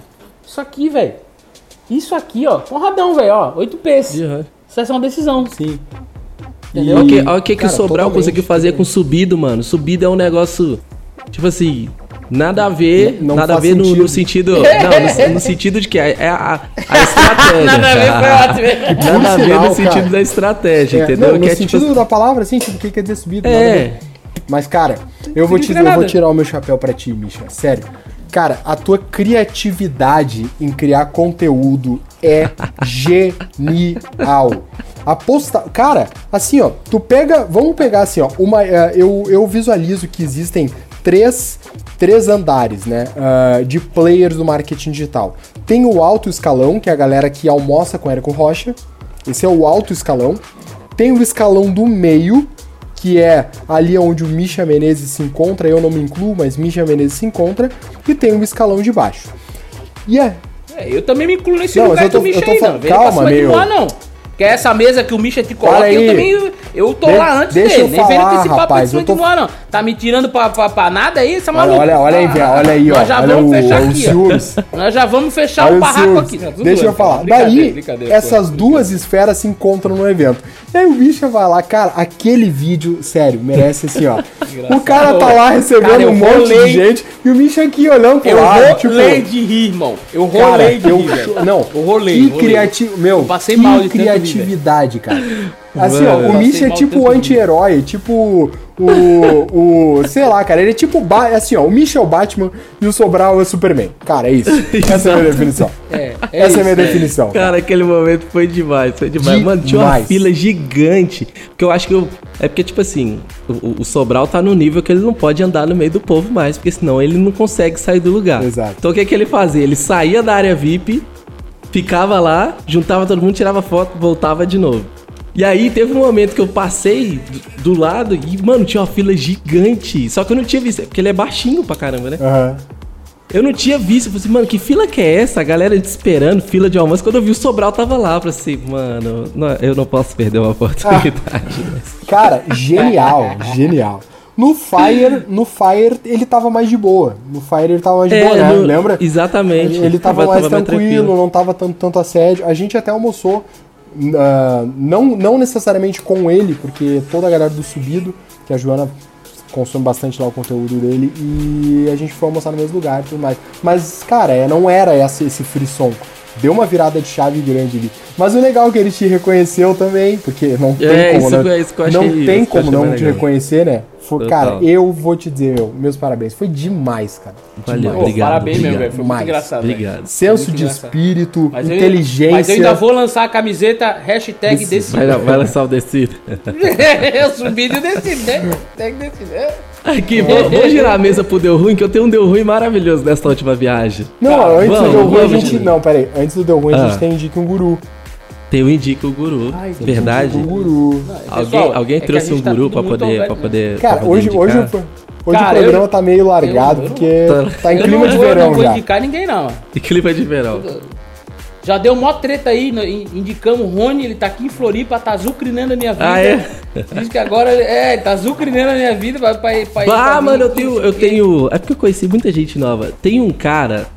Isso aqui, velho. Isso aqui, ó. Honradão, velho, ó. 8 P's. Uhum. Isso é uma decisão. Sim. Entendeu? Olha o que, olha o que, que o cara, Sobral conseguiu fazer com subido, mano. Subido é um negócio, tipo assim, nada a ver, Não nada a ver no, no sentido. Não, no, no sentido de que é é a, a estratégia. Nada a ver, foi ótimo. Nada a ver no sentido cara. da estratégia, É, entendeu? não, no que é sentido tipo. da palavra, assim, tipo, o que quer dizer subido? nada a É. ver. Mas, cara, eu vou, te, eu vou tirar o meu chapéu pra ti, Misha. Sério. Cara, a tua criatividade em criar conteúdo é genial. Aposta. Cara, assim, ó, tu pega. Vamos pegar assim, ó. Uma, eh, eu, eu visualizo que existem três, três andares, né? ah, de players do marketing digital. Tem o alto escalão, que é a galera que almoça com Érico Rocha. Esse é o alto escalão. Tem o escalão do meio, que é ali onde o Misha Menezes se encontra, eu não me incluo, mas Misha Menezes se encontra, e tem o escalão de baixo. E é. É, eu também me incluo nesse Não, lugar eu tô- do Misha eu tô aí, falando- não. Calma, meu. nós, não. Que é essa mesa que o Misha te coloca, Para eu aí. também. Eu tô De- lá antes deixa dele. eu Nem vem falar, esse papo rapaz, de cima eu tô- de nós, não. Tá me tirando pra, pra, pra nada aí, essa Olha, maluco. olha, olha aí, Via, olha aí, ó. Nós já olha vamos o, fechar aqui. Nós já vamos fechar Olha o barraco aqui. Deixa eu zoando, falar. brincadeira, Daí, brincadeira, essas pô. duas esferas se encontram no evento. E aí o bicho vai lá, cara, aquele vídeo, sério, merece assim, ó. o cara tá lá recebendo Cara, eu um monte rolei- de gente e o bicho aqui olhando pro Eu lado, tipo... rolei de rir, irmão. Eu Cara, rolei de eu, rir, velho. não, Eu rolei, que criativo, meu, Eu passei que mal de criatividade, cara. Assim, Mano, ó, o Misha é mal de tipo o anti-herói, tipo o, o, sei lá, cara, ele é tipo, o Ba- assim, ó, o Misha é o Batman e o Sobral é o Superman. Cara, é isso. Essa é a minha definição. É, é Essa isso, é a minha é. definição. Cara, aquele momento foi demais, foi demais. Mano, tinha uma Demais. fila gigante. Porque eu acho que eu. É porque, tipo assim, o, o Sobral tá no nível que ele não pode andar no meio do povo mais, porque senão ele não consegue sair do lugar. Exato. Então o que, que ele fazia? Ele saía da área VIP, ficava lá, juntava todo mundo, tirava foto, voltava de novo. E aí teve um momento que eu passei do, do lado e, mano, tinha uma fila gigante. Só que eu não tinha visto, porque ele é baixinho pra caramba, né? Aham. Eu não tinha visto. Eu falei assim, mano, que fila que é essa? A galera esperando, fila de almoço. Quando eu vi o Sobral, tava lá. Eu falei assim, mano, não- eu não posso perder uma oportunidade. mas- Cara, genial, genial. No Fire, no Fire ele tava mais de boa. No Fire ele tava mais de boa, né? É, no- Lembra? Exatamente. Ele, ele tava, mais tranquilo, não tava tanto, tanto assédio. A gente até almoçou, ah, não, não necessariamente com ele, porque toda a galera do Subido, que a Joana consome bastante lá o conteúdo dele e a gente foi almoçar no mesmo lugar e tudo mais. Mas, cara, é, não era esse, esse frisson. Deu uma virada de chave grande ali. Mas o legal é que ele te reconheceu também, porque não tem É, como isso não, que eu- isso que eu não tem eu como não te legal. reconhecer, né? Foi, Total. cara, eu vou te dizer, meu, meus parabéns. Foi demais, cara. Valeu, Demais. Obrigado. parabéns obrigado. velho. Foi Demais. muito engraçado. Obrigado. Senso Muito de engraçado. espírito, Mas eu- inteligência. mas eu ainda vou lançar a camiseta hashtag Desse- desse. Vai, vai lançar o descido. eu subi de desse, né? Hashtag desse, né? Aqui, vou, vou girar a mesa pro Deu Ruim, que eu tenho um Deu Ruim maravilhoso nesta última viagem. Não, Cara, antes vamos, do Deu Ruim a vamos, gente. gente. Não, pera aí. Antes do Deu Ruim a Ah. gente tem Indique um Guru. Tem o Indica o Guru. Verdade? Um guru. Alguém, Pessoal, alguém é que a trouxe gente um tá guru pra muito poder, pra poder. Cara, pra poder hoje, hoje, Cara, o programa eu- tá meio largado, eu- eu- porque tá em Eu clima de vou, eu verão não vou já. indicar ninguém, não. E clima de verão. Já deu mó treta aí, indicamos o Rony, ele tá aqui em Floripa, tá azucrinando a minha vida. Ah, é? Diz que agora, é, tá azucrinando a minha vida pra, pra, pra, pra Ah, mano, eu tenho, eu tenho. É porque eu conheci muita gente nova. Tem um cara.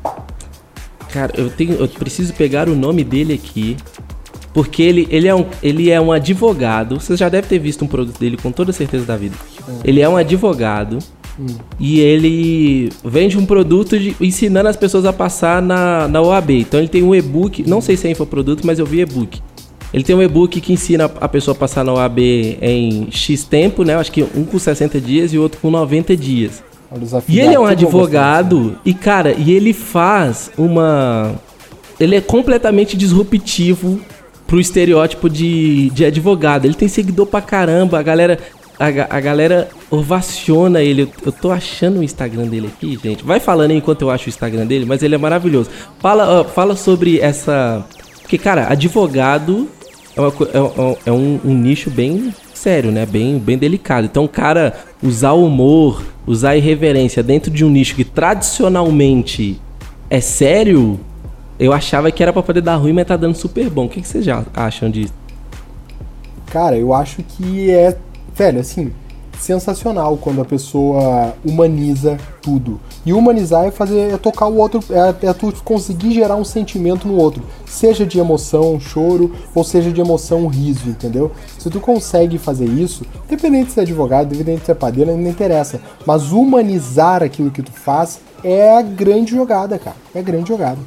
Cara, eu tenho. Eu preciso pegar o nome dele aqui. Porque ele, ele, é um, ele é um advogado. Você já deve ter visto um produto dele com toda certeza da vida. Ele é um advogado. E ele vende um produto de- ensinando as pessoas a passar na, na OAB. Então ele tem um e-book. Não sei se é infoproduto, mas eu vi e-book. Ele tem um e-book que ensina a pessoa a passar na OAB em X tempo, né? Acho que um com 60 dias e o outro com 90 dias. Os E ele é um advogado e, cara, e ele faz uma. Ele é completamente disruptivo pro estereótipo de, de advogado. Ele tem seguidor pra caramba, a galera. A, a galera ovaciona ele. Eu, eu tô achando o Instagram dele aqui, gente. Vai falando enquanto eu acho o Instagram dele, mas ele é maravilhoso. Fala, ó, fala sobre essa. Porque, cara, advogado é, uma é um- é um, um nicho bem sério, né? Bem, bem delicado. Então, cara usar humor, usar irreverência dentro de um nicho que tradicionalmente é sério, eu achava que era pra poder dar ruim, mas tá dando super bom. O que, que vocês já acham disso? Cara, eu acho que é, velho, assim, sensacional quando a pessoa humaniza tudo. E humanizar é fazer, é tocar o outro, é, é tu conseguir gerar um sentimento no outro, seja de emoção, choro, ou seja de emoção, riso, entendeu? Se tu consegue fazer isso, independente se é advogado, independente se é padeiro, não interessa. Mas humanizar aquilo que tu faz é a grande jogada, cara. É a grande jogada.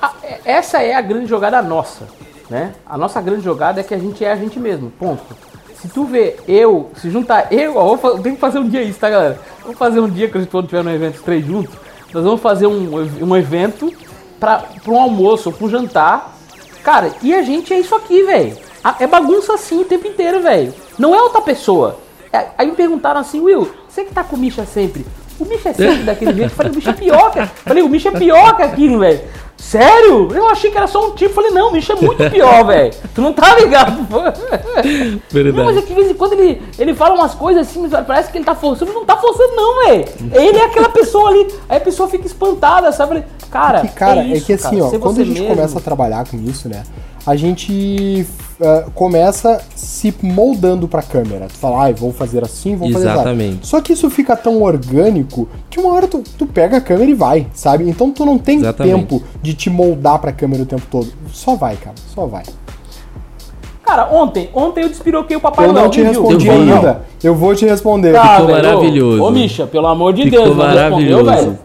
Ah, é- essa é a grande jogada nossa, né? A nossa grande jogada é que a gente é a gente mesmo, ponto. Se tu vê eu, se juntar eu, ó, tem que fazer um dia isso, tá, galera? Vamos fazer um dia que a gente todos tiver no evento os três juntos. Nós vamos fazer um, um evento pra um almoço ou pra um jantar. Cara, e a gente é isso aqui, velho. É bagunça assim o tempo inteiro, velho. Não é outra pessoa. É- Aí me perguntaram assim, Will, você que tá com Misha sempre. O Misha é sempre daquele jeito. Eu falei, o Misha é pior, cara. Falei, o Misha é pior que aquilo, velho. Sério? Eu achei que era só um tipo. Falei, não, o Misha é muito pior, velho. Tu não tá ligado, pô. Não, mas é que de vez em quando ele, ele fala umas coisas assim, mas parece que ele tá forçando. Não tá forçando, não, velho. Ele é aquela pessoa ali. Aí a pessoa fica espantada, sabe? Falei, Cara, E, cara, é, isso, que assim, cara, ó, quando a gente mesmo. começa a trabalhar com isso, né? A gente ah, começa se moldando pra câmera. Tu fala, ai, vou fazer assim, vou fazer Exatamente. assim. Só que isso fica tão orgânico que uma hora tu, tu pega a câmera e vai, sabe? Então tu não tem Exatamente. tempo de te moldar pra câmera o tempo todo. Só vai, cara, só vai. Cara, ontem, ontem eu despiroquei o Papai Eu Noel. não te viu? respondi Eu ainda. Eu vou te responder. Ah, Ficou velho, ô, maravilhoso. Ô, Misha, pelo amor de Ficou Deus, não respondeu, maravilhoso. velho.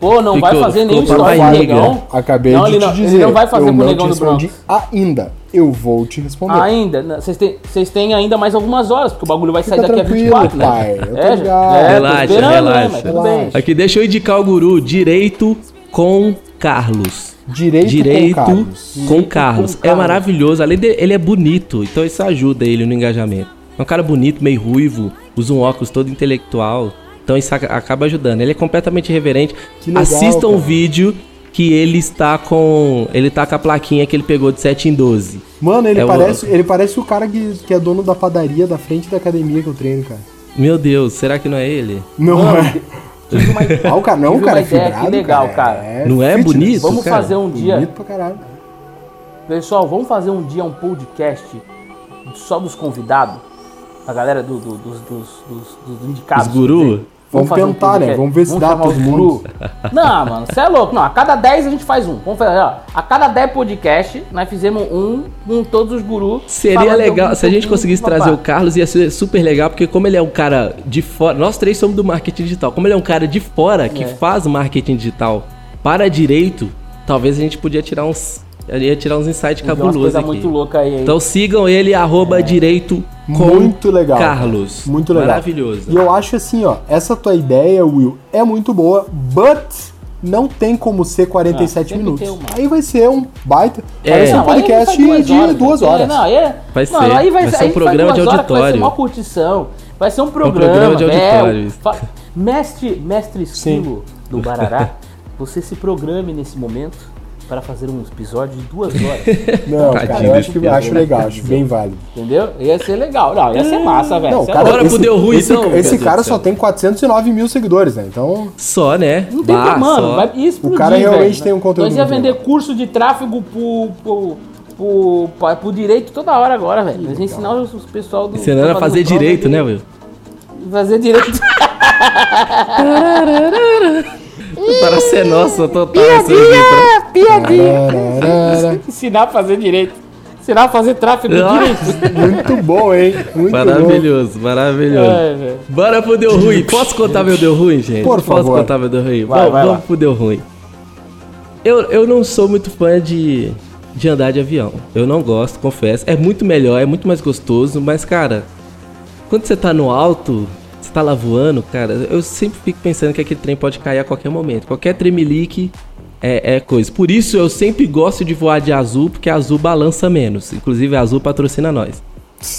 Pô, não vai Ficou- fazer nenhum story com o negão. Acabei não, de te não, dizer. Ele não vai fazer eu com o negão do Bronx. ainda. Eu vou te responder. Ainda, né? vocês têm, vocês têm ainda mais algumas horas, porque o bagulho vai sair Fica daqui a tranquilo, 24, né? pai, eu tô é, ligado. é, tô Relaxa, esperando, né, relaxa. Relaxa. Aqui, deixa eu indicar o guru direito com Carlos. Direito, Direito com Carlos. com Direito Carlos. com É Carlos. maravilhoso. Além dele, ele é bonito, então isso ajuda ele no engajamento. É um cara bonito, meio ruivo, usa um óculos todo intelectual. Então isso aca- acaba ajudando. Ele é completamente reverente. Que legal, Assistam o cara. vídeo que ele está com. Ele tá com a plaquinha que ele pegou de 7 em 12. Mano, ele, É o- parece, ele parece o cara que, que é dono da padaria da frente da academia que eu treino, cara. Meu Deus, será que não é ele? Não Mano, é. Uma, Ah, o cara, não, o tive cara uma é ideia fibrado, que legal, cara. Não é fitness. bonito? Vamos cara. fazer um dia. Bonito pra caralho. Pessoal, vamos fazer um dia um podcast só dos convidados. A galera do, do- dos, dos, dos, dos indicados. Os guru? Vamos um tentar, né? podcast. Vamos ver se dá chamar todo mundo. Não, mano, você é louco. Não, a cada 10 a gente faz um. Vamos fazer, ó. A cada 10 podcast, nós fizemos um com todos os gurus. Seria legal, um se a gente conseguisse trazer o Carlos, ia ser super legal, porque como ele é um cara de fora, nós três somos do marketing digital, como ele é um cara de fora que É. faz marketing digital para direito, talvez a gente podia tirar uns, ia tirar uns insights cabulosos aqui. muito loucas aí. aí. Então sigam ele, arroba direito com Muito legal. Carlos. Muito legal. Maravilhoso. E eu acho assim, ó, essa tua ideia, Will, é muito boa, but não tem como ser 47 Ah, minutos. uma. Aí vai ser um baita. É. Vai ser um Não, podcast faz de duas né? horas. É, não, é- Vai mano, ser. aí Vai ser um aí faz programa de duas horas que Vai ser auditório. uma curtição. Vai ser um programa. programa de é, auditório, fa- mestre, mestre Esquilo do Barará, você se programe nesse momento para fazer um episódio de duas horas. Não, Tadinho cara, eu acho, que, acho né? legal, acho bem válido. Entendeu? Ia ser legal. Não, ia ser massa, velho. Não, é cara, louco. Bora pro Deu Ruim, esse, então, esse cara só tem 409 mil seguidores, né? Então, Só, né? Não tem Bah, como, mano. só. Vai explodir, O cara realmente velho. tem um conteúdo Nós ia vender legal. curso de tráfego pro, pro, pro, pro, direito toda hora agora, velho. Ia ensinar os, os pessoal do. Ensinando a fazer direito, de- né, Will? Fazer direito. Para ser nossa, total. esse vídeo. Piadinha. Ensinar a fazer direito. Ensinar a fazer tráfego direito. muito bom, hein? Muito bom. Maravilhoso, maravilhoso. Ai, velho. Bora pro Deu Ruim. Posso contar meu Deu Ruim, gente? Por Posso favor. contar meu Deu Ruim? Vai, vamos vai vamos lá. pro Deu Ruim. Eu, eu não sou muito fã de, de andar de avião. Eu não gosto, confesso. É muito melhor, é muito mais gostoso, mas, cara, quando você tá no alto, você tá lá voando, cara, eu sempre fico pensando que aquele trem pode cair a qualquer momento. Qualquer tremelique é, é coisa. Por isso eu sempre gosto de voar de azul, porque azul balança menos. Inclusive a azul patrocina nós.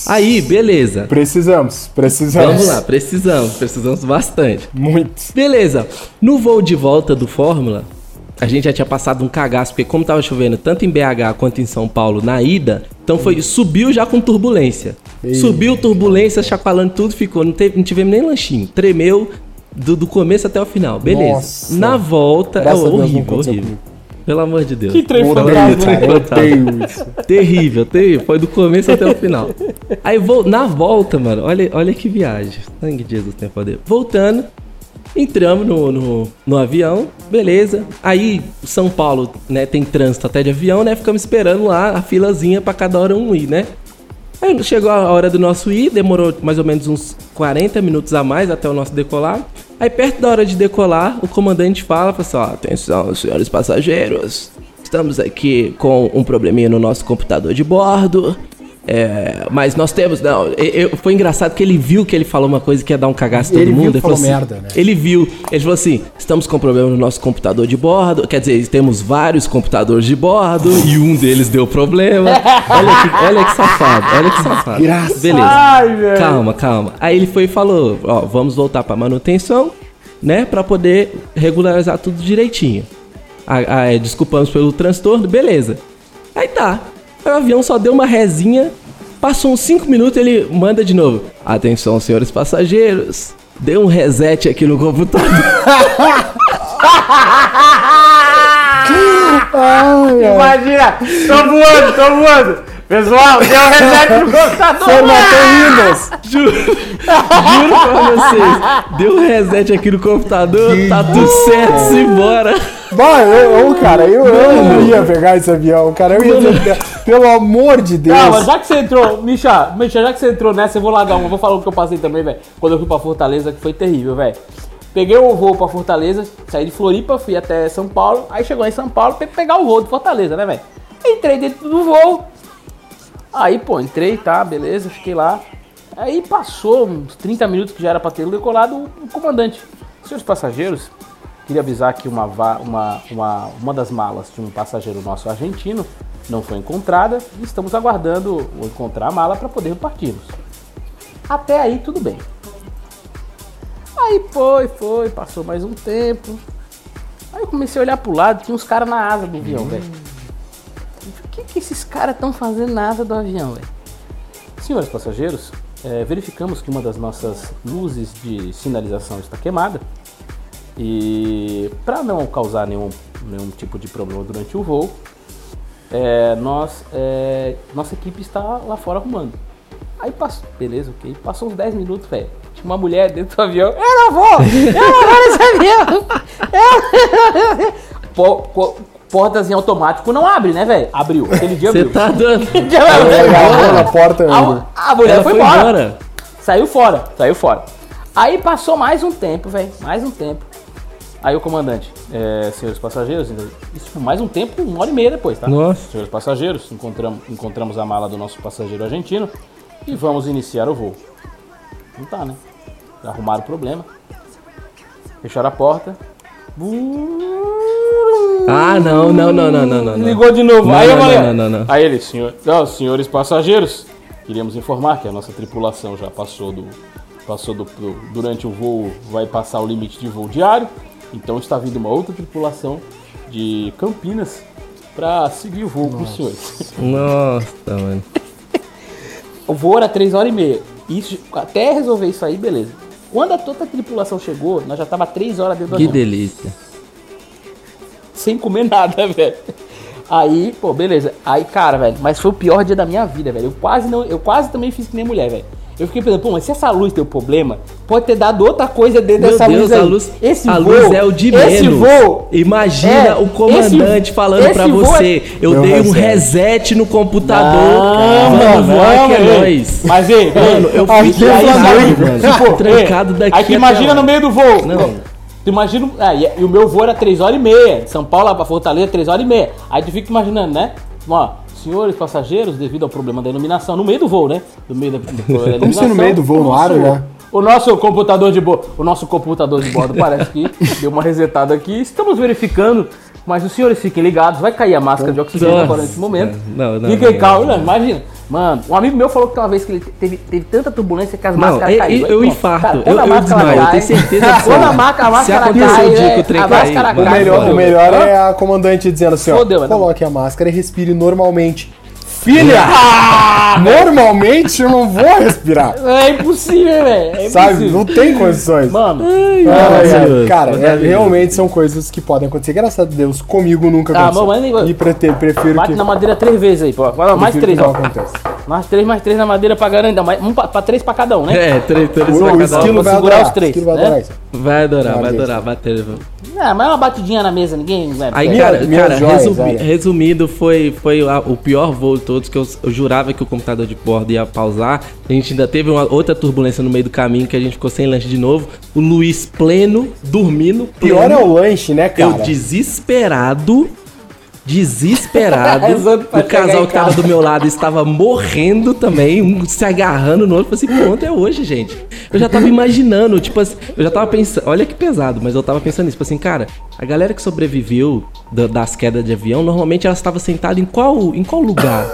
Aí, beleza. Precisamos, precisamos. Vamos lá, precisamos, precisamos bastante. Muito. Beleza, no voo de volta do Fórmula, a gente já tinha passado um cagaço, porque como tava chovendo tanto em BH quanto em São Paulo na ida, então foi, subiu já com turbulência. Subiu turbulência, chacoalhando tudo, ficou, não, teve, não tivemos nem lanchinho. Tremeu do, do começo até o final, beleza. Nossa. Na volta, é Graças horrível, horrível. Pelo amor de Deus. Que trem fantasma. isso. Terrível, terrível. Foi do começo até o final. Aí vol- na volta, mano, olha, olha que viagem. Sangue de Jesus tem poder. Voltando, entramos no, no, no avião, beleza. Aí, São Paulo, né, tem trânsito até de avião, né? Ficamos esperando lá a filazinha pra cada hora um ir, né? Aí chegou a hora do nosso ir, demorou mais ou menos uns 40 minutos a mais até o nosso decolar. Aí perto da hora de decolar, o comandante fala, fala assim, atenção, senhores passageiros. Estamos aqui com um probleminha no nosso computador de bordo. É, mas nós temos, não, eu- foi engraçado que ele viu que ele falou uma coisa que ia dar um cagaço em todo Ele viu mundo. que ele falou falou assim, merda, né? Ele viu, ele falou assim: estamos com problema no nosso computador de bordo. Quer dizer, temos vários computadores de bordo e um deles deu problema. Olha que, olha que safado, olha que safado. Graças. Beleza. Ai. Calma, calma. Aí ele foi e falou: Ó, vamos voltar pra manutenção, né? Pra poder regularizar tudo direitinho. A- a- é, desculpamos pelo transtorno, beleza. Aí tá. Aí o avião só deu uma rezinha. Passou uns 5 minutos, ele manda de novo. Atenção, senhores passageiros. Deu um reset aqui no computador. Ai, ai. Imagina, tô voando, tô voando. Pessoal, deu um reset no computador. Formatou Windows. Juro, juro pra vocês. Deu um reset aqui no computador, tá tudo certo, simbora. Bah, eu, eu, cara, eu, eu não ia pegar esse avião, cara. Eu ia dizer, pelo amor de Deus. Mas já que você entrou, Misha, Misha, já que você entrou nessa, eu vou largar uma. Vou falar o que eu passei também, velho. Quando eu fui pra Fortaleza, que foi terrível, velho. Peguei o voo pra Fortaleza, saí de Floripa, fui até São Paulo. Aí chegou em São Paulo pra pegar o voo de Fortaleza, né, velho? Entrei dentro do voo. Aí, pô, entrei, tá, beleza, fiquei lá. Aí passou uns 30 minutos que já era pra ter decolado o, comandante. Senhores passageiros, queria avisar que uma, uma, uma, uma das malas de um passageiro nosso argentino não foi encontrada e estamos aguardando encontrar a mala para poder partirmos. Até aí tudo bem. Aí foi, foi, passou mais um tempo. Aí eu comecei a olhar pro lado, tinha uns caras na asa do avião, velho. Que, esses caras estão fazendo na asa do avião, velho? Senhores passageiros, eh, verificamos que uma das nossas luzes de sinalização está queimada. E para não causar nenhum, nenhum tipo de problema durante o voo, eh, nós, eh, nossa equipe está lá fora arrumando. Aí passou, beleza, ok. Passou uns 10 minutos, velho. uma mulher dentro do avião. Eu não vou! Eu não vou nesse avião! Eu... Po- po- Portas em automático não abre, né, velho? Abriu. Aquele dia Você abriu. tá dando. Ela na porta. A, a mulher Ela foi, foi embora. embora. Saiu fora, saiu fora. Aí passou mais um tempo, velho. Mais um tempo. Aí o comandante, é, senhores passageiros, isso por mais um tempo, uma hora e meia depois, tá? Nossa. Senhores passageiros, encontramos, encontramos a mala do nosso passageiro argentino e vamos iniciar o voo. Não tá, né? Arrumaram o problema. Fecharam a porta. Ah, não, não, não, não, não, não. Ligou de novo. Não, aí eu não, falei, não, não, não. Aí ele, senhor, não, senhores passageiros, queríamos informar que a nossa tripulação já passou do. Passou do, do- Durante o voo, vai passar o limite de voo diário. Então está vindo uma outra tripulação de Campinas para seguir o voo com os senhores. Nossa, mano. O voo era 3 horas e meia. Isso, até resolver isso aí, beleza. Quando a toda a tripulação chegou, nós já tava 3 horas dentro do Que avião. delícia. Sem comer nada, velho. Aí, pô, beleza. Aí, cara, velho, mas foi o pior dia da minha vida, velho. Eu quase não, eu quase também fiz que nem mulher, velho. Eu fiquei pensando, pô, mas se essa luz deu problema, pode ter dado outra coisa dentro Meu dessa Deus, luz aí. a luz, esse a voo, luz é o de esse menos. voo, Imagina É, o comandante esse- falando esse pra voo é- você. Eu Deu dei um reset. no computador. Não, voar que é nóis. Mas, ei, Mano, eu aí, aí, trancado, aí, mano. tipo, Trancado daqui Aí até imagina lá. no meio do voo. Não. Tu imagina. Ah, e, e o meu voo era 3 horas e meia. De São Paulo pra Fortaleza, 3 horas e meia. Aí tu fica imaginando, né? Ó, senhores passageiros, devido ao problema da iluminação, no meio do voo, né? No meio da, do da Como se no iluminação, meio do voo, no ar, nosso- né? O nosso computador de bordo, o nosso computador de bordo parece que deu uma resetada aqui. Estamos verificando, mas os senhores fiquem ligados, vai cair a máscara de oxigênio Nossa. agora nesse momento. Não, não, Fiquem calmos, não. não, imagina. Mano, um amigo meu falou que tem uma vez que ele teve, teve tanta turbulência que as Não, máscaras eu, caíram. eu Pronto. infarto. Cara, eu, quando a eu máscara desmaio, eu cai- tenho certeza Quando a, a Se máscara acontecer cai, o dia é, que o trem a máscara O melhor, o melhor é a comandante dizendo assim, ó, coloque a máscara e respire normalmente. Filha, Ah, normalmente eu não vou respirar. É impossível, velho. É Sabe? impossível. Não tem condições. Mano, Ai, ai, Maravilhoso, cara, é, realmente são coisas que podem acontecer. Graças a Deus, comigo nunca Ah, aconteceu. mas- mas- e prete- prefiro bate que, na madeira três vezes aí, pô. Mais três, ó. não aconteça. Mais três, mais três na madeira pra garantir. Mais, um pra, pra três pra cada um, né? É, três, três pra cada um. esquilo vai segurar adorar. os três, vai né? adorar. Vai adorar, vai adorar, bater. Ah, mas uma batidinha na mesa, ninguém. Né, Aí, cara, cara resumi- resumindo, foi, foi o pior voo todos, que eu, eu jurava que o computador de bordo ia pausar. A gente ainda teve uma outra turbulência no meio do caminho, que a gente ficou sem lanche de novo. O Luiz pleno, dormindo. Pior é pleno. o lanche, né, Eu cara? desesperado, desesperado. O casal que tava do meu lado estava morrendo também, um se agarrando no outro. Eu falei assim, pronto, é hoje, gente. Eu já tava imaginando, tipo assim, eu já tava pensando, olha que pesado, mas eu tava pensando nisso, tipo assim, cara, a galera que sobreviveu da- das quedas de avião, normalmente elas estavam sentadas em qual, em qual lugar?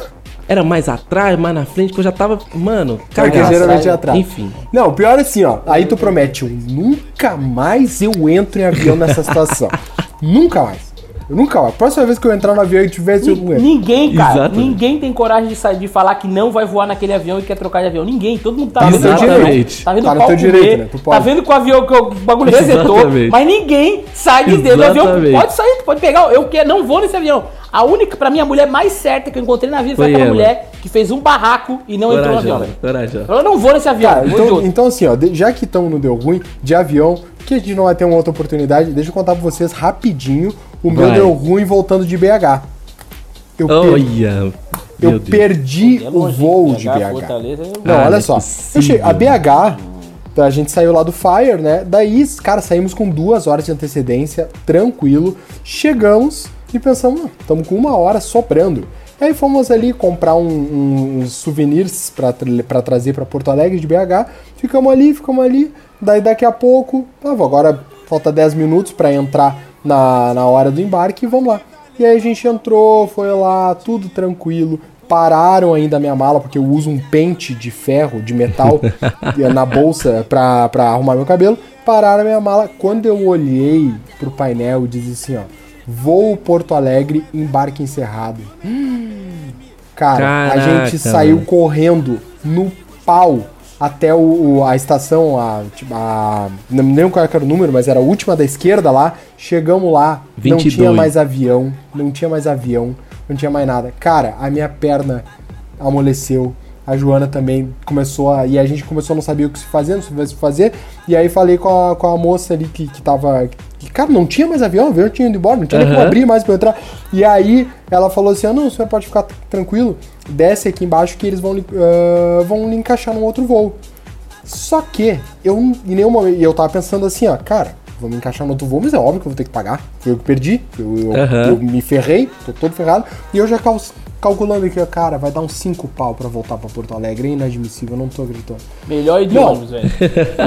Era mais atrás, mais na frente, que eu já tava, mano, Porque cagaço. geralmente é atrás. Enfim. Não, o pior é assim, ó. Aí tu promete, eu nunca mais eu entro em avião nessa situação. nunca mais. Eu nunca mais. Próxima vez que eu entrar no avião e eu não entro. Ninguém, cara, Exatamente. ninguém tem coragem de sair de falar que não vai voar naquele avião e quer trocar de avião. Ninguém, todo mundo tá Tá no vendo direito. Tá vendo Tá o pau direito, né? Tá vendo que o avião que o bagulho resetou, Exatamente. mas ninguém sai de dentro do avião. Pode sair, pode pegar. Eu que não vou nesse avião. A única, pra mim, a mulher mais certa que eu encontrei na vida foi, Foi aquela ela. mulher que fez um barraco e não entrou no avião. Corajosa. Eu não vou nesse avião, Cara, então, então assim, ó, já que estão no Deu Ruim, de avião, que a gente não vai ter uma outra oportunidade, deixa eu contar pra vocês rapidinho o meu Vai. Deu Ruim voltando de BH. Eu, per- Olha, eu meu Deus. perdi É o voo de BH, BH. Fortaleza, eu- Não, Ah, olha é só. cheguei, a BH, a gente saiu lá do Fire, né? Daí, cara, saímos com duas horas de antecedência, tranquilo. Chegamos e pensamos, estamos com uma hora sobrando. E aí fomos ali comprar um- um- uns souvenirs pra trazer pra Porto Alegre de BH. Ficamos ali, ficamos ali. Daí daqui a pouco, ah, agora falta 10 minutos pra entrar na, na hora do embarque e vamos lá. E aí a gente entrou, foi lá, tudo tranquilo. Pararam ainda a minha mala, porque eu uso um pente de ferro, de metal, na bolsa pra, pra arrumar meu cabelo. Pararam a minha mala. Quando eu olhei pro painel, diz assim, ó. Voo Porto Alegre, embarque encerrado. Cara, a Caraca, gente saiu correndo no pau até o, a estação, a, tipo, a- não me lembro qual era o número, mas era a última da esquerda lá. Chegamos lá, não 22. tinha mais avião, não tinha mais avião, não tinha mais nada. Cara, a minha perna amoleceu, A Joana também começou a. E a gente começou a não saber o que se fazer, não sabia o que se fazer. E aí falei com a, com a moça ali que, que tava. Que, cara, não tinha mais avião, o avião tinha ido embora, não tinha nem como abrir mais pra entrar. E aí ela falou assim: ah, não, o senhor pode ficar tranquilo, desce aqui embaixo que eles vão, ah, vão lhe encaixar num outro voo. Só que eu em nenhum momento. E eu tava pensando assim, ó, cara, vou me encaixar no outro voo, mas é óbvio que eu vou ter que pagar. Foi eu que perdi, eu, eu, Aham. eu me ferrei, tô todo ferrado. E eu já cal- calculando aqui, cara, vai dar uns 5 pau pra voltar pra Porto Alegre. É inadmissível, eu não tô acreditando. Melhor ir de Não. ônibus, velho.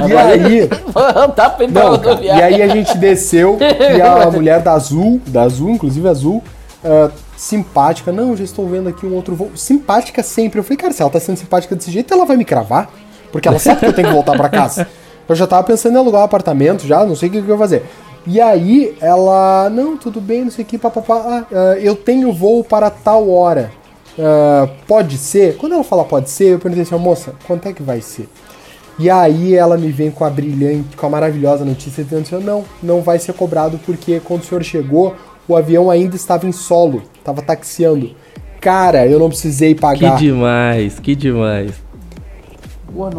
E aí. tá Não, cara, e aí a gente desceu e a mulher da Azul, da Azul, inclusive Azul, ah, simpática, não, já estou vendo aqui um outro voo. Simpática sempre. Eu falei, cara, se ela tá sendo simpática desse jeito, ela vai me cravar. Porque ela sabe que eu tenho que voltar pra casa. Eu já tava pensando em alugar um apartamento já, não sei o que, que eu ia fazer. E aí ela, não, tudo bem, não sei o que, papapá. Ah, ah, eu tenho voo para tal hora. Ah, pode ser? Quando ela fala pode ser, eu perguntei assim, moça, quanto é que vai ser? E aí ela me vem com a brilhante, com a maravilhosa notícia dizendo assim, não, não vai ser cobrado porque quando o senhor chegou, o avião ainda estava em solo, estava taxiando. Cara, eu não precisei Que pagar. demais, que demais.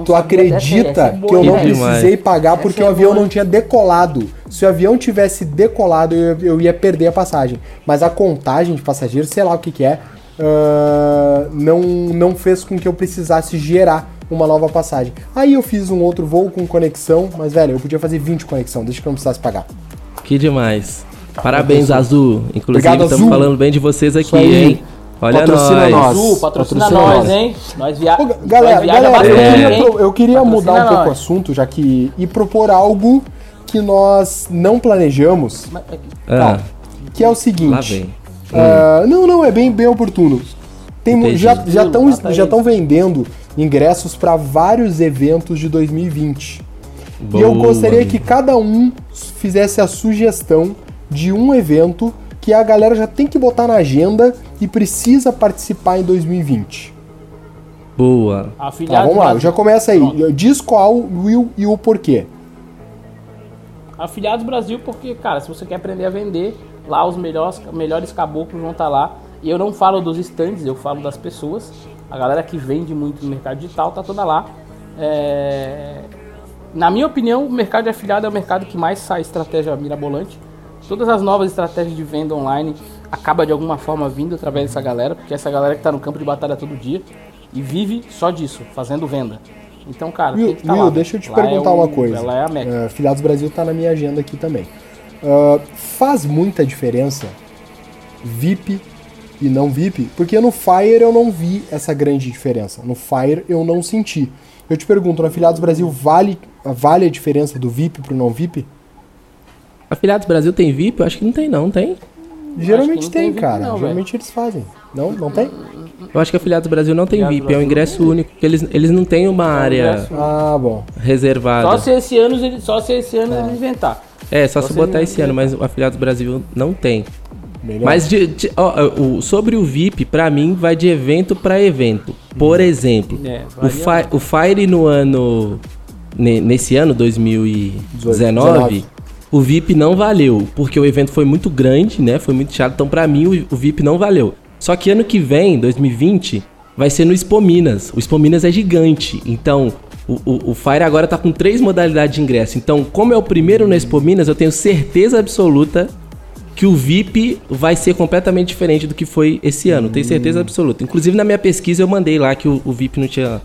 Tu acredita é que eu não precisei pagar porque Essa o é avião não tinha decolado? Se o avião tivesse decolado, eu, eu ia perder a passagem. Mas a contagem de passageiros, sei lá o que, que é, ah, não, não fez com que eu precisasse gerar uma nova passagem. Aí eu fiz um outro voo com conexão, mas velho, eu podia fazer 20 conexão, desde que eu não precisasse pagar. Que demais. Parabéns, Azul. Inclusive, Obrigado, estamos Azul. falando bem de vocês aqui, hein? Olha Patrocina nós. nós. Azul, patrocina, Patrocina nós, nós. hein? Nós, via... Ô, galera, nós viaja galera, eu queria, pro- eu queria mudar um pouco o assunto, já que. e propor algo que nós não planejamos, Mas- Ah, que é o lá seguinte. vem. Ah, não, não, é bem, bem oportuno. Tem, Entendi. já já estão já aí. estão vendendo ingressos para vários eventos de 2020. E eu Boa, gostaria que cada um fizesse a sugestão de um evento que a galera já tem que botar na agenda e precisa participar em 2020. Boa. Tá, Afiliado vamos lá, já começa aí. Pronto. Diz qual, Will e o porquê. Afiliados Brasil, porque, cara, se você quer aprender a vender, lá os melhores, melhores caboclos vão estar lá. E eu não falo dos stands, eu falo das pessoas. A galera que vende muito no mercado digital tá toda lá. É, Na minha opinião, o mercado de afiliado é o mercado que mais sai estratégia mirabolante. Todas as novas estratégias de venda online acaba de alguma forma vindo através dessa galera, porque essa galera que tá no campo de batalha todo dia e vive só disso, fazendo venda. Então, cara, Will, tem que tá Will, lá. deixa eu te Lá é perguntar o- uma coisa. Ela é a Meca. É, Filiados Brasil tá na minha agenda aqui também. Ah, faz muita diferença VIP e não VIP? Porque no Fire eu não vi essa grande diferença. No Fire eu não senti. Eu te pergunto, no Afiliados Brasil vale, vale a diferença do VIP pro não VIP? Afiliados Brasil tem VIP? Eu acho que não tem, não. Tem? Geralmente tem, tem VIP cara. não, Geralmente eles fazem. Não, não tem? Eu acho que Afiliados Brasil não tem Afiliados VIP. É um Brasil ingresso único. porque Eles, eles não têm uma área ingresso Ah, bom. reservada. Só se esse ano ele, só se esse ano ele inventar. É, só se Você botar esse ano, mas o Afiliados Brasil não tem. Melhor. Mas de- de- ó, o- sobre o VIP, pra mim, vai de evento pra evento. Por exemplo, É, o, Fi- o Fire no ano. ne- nesse ano, 2019, o VIP não valeu. Porque o evento foi muito grande, né? Foi muito chato. Então, pra mim, o, VIP não valeu. Só que ano que vem, 2020, vai ser no Expo Minas. O Expo Minas é gigante. Então. O, o, o Fire agora tá com três modalidades de ingresso. Então, como é o primeiro no Expo Minas, eu tenho certeza absoluta que o VIP vai ser completamente diferente do que foi esse ano, tenho certeza absoluta. Inclusive na minha pesquisa eu mandei lá que o, o VIP não tinha,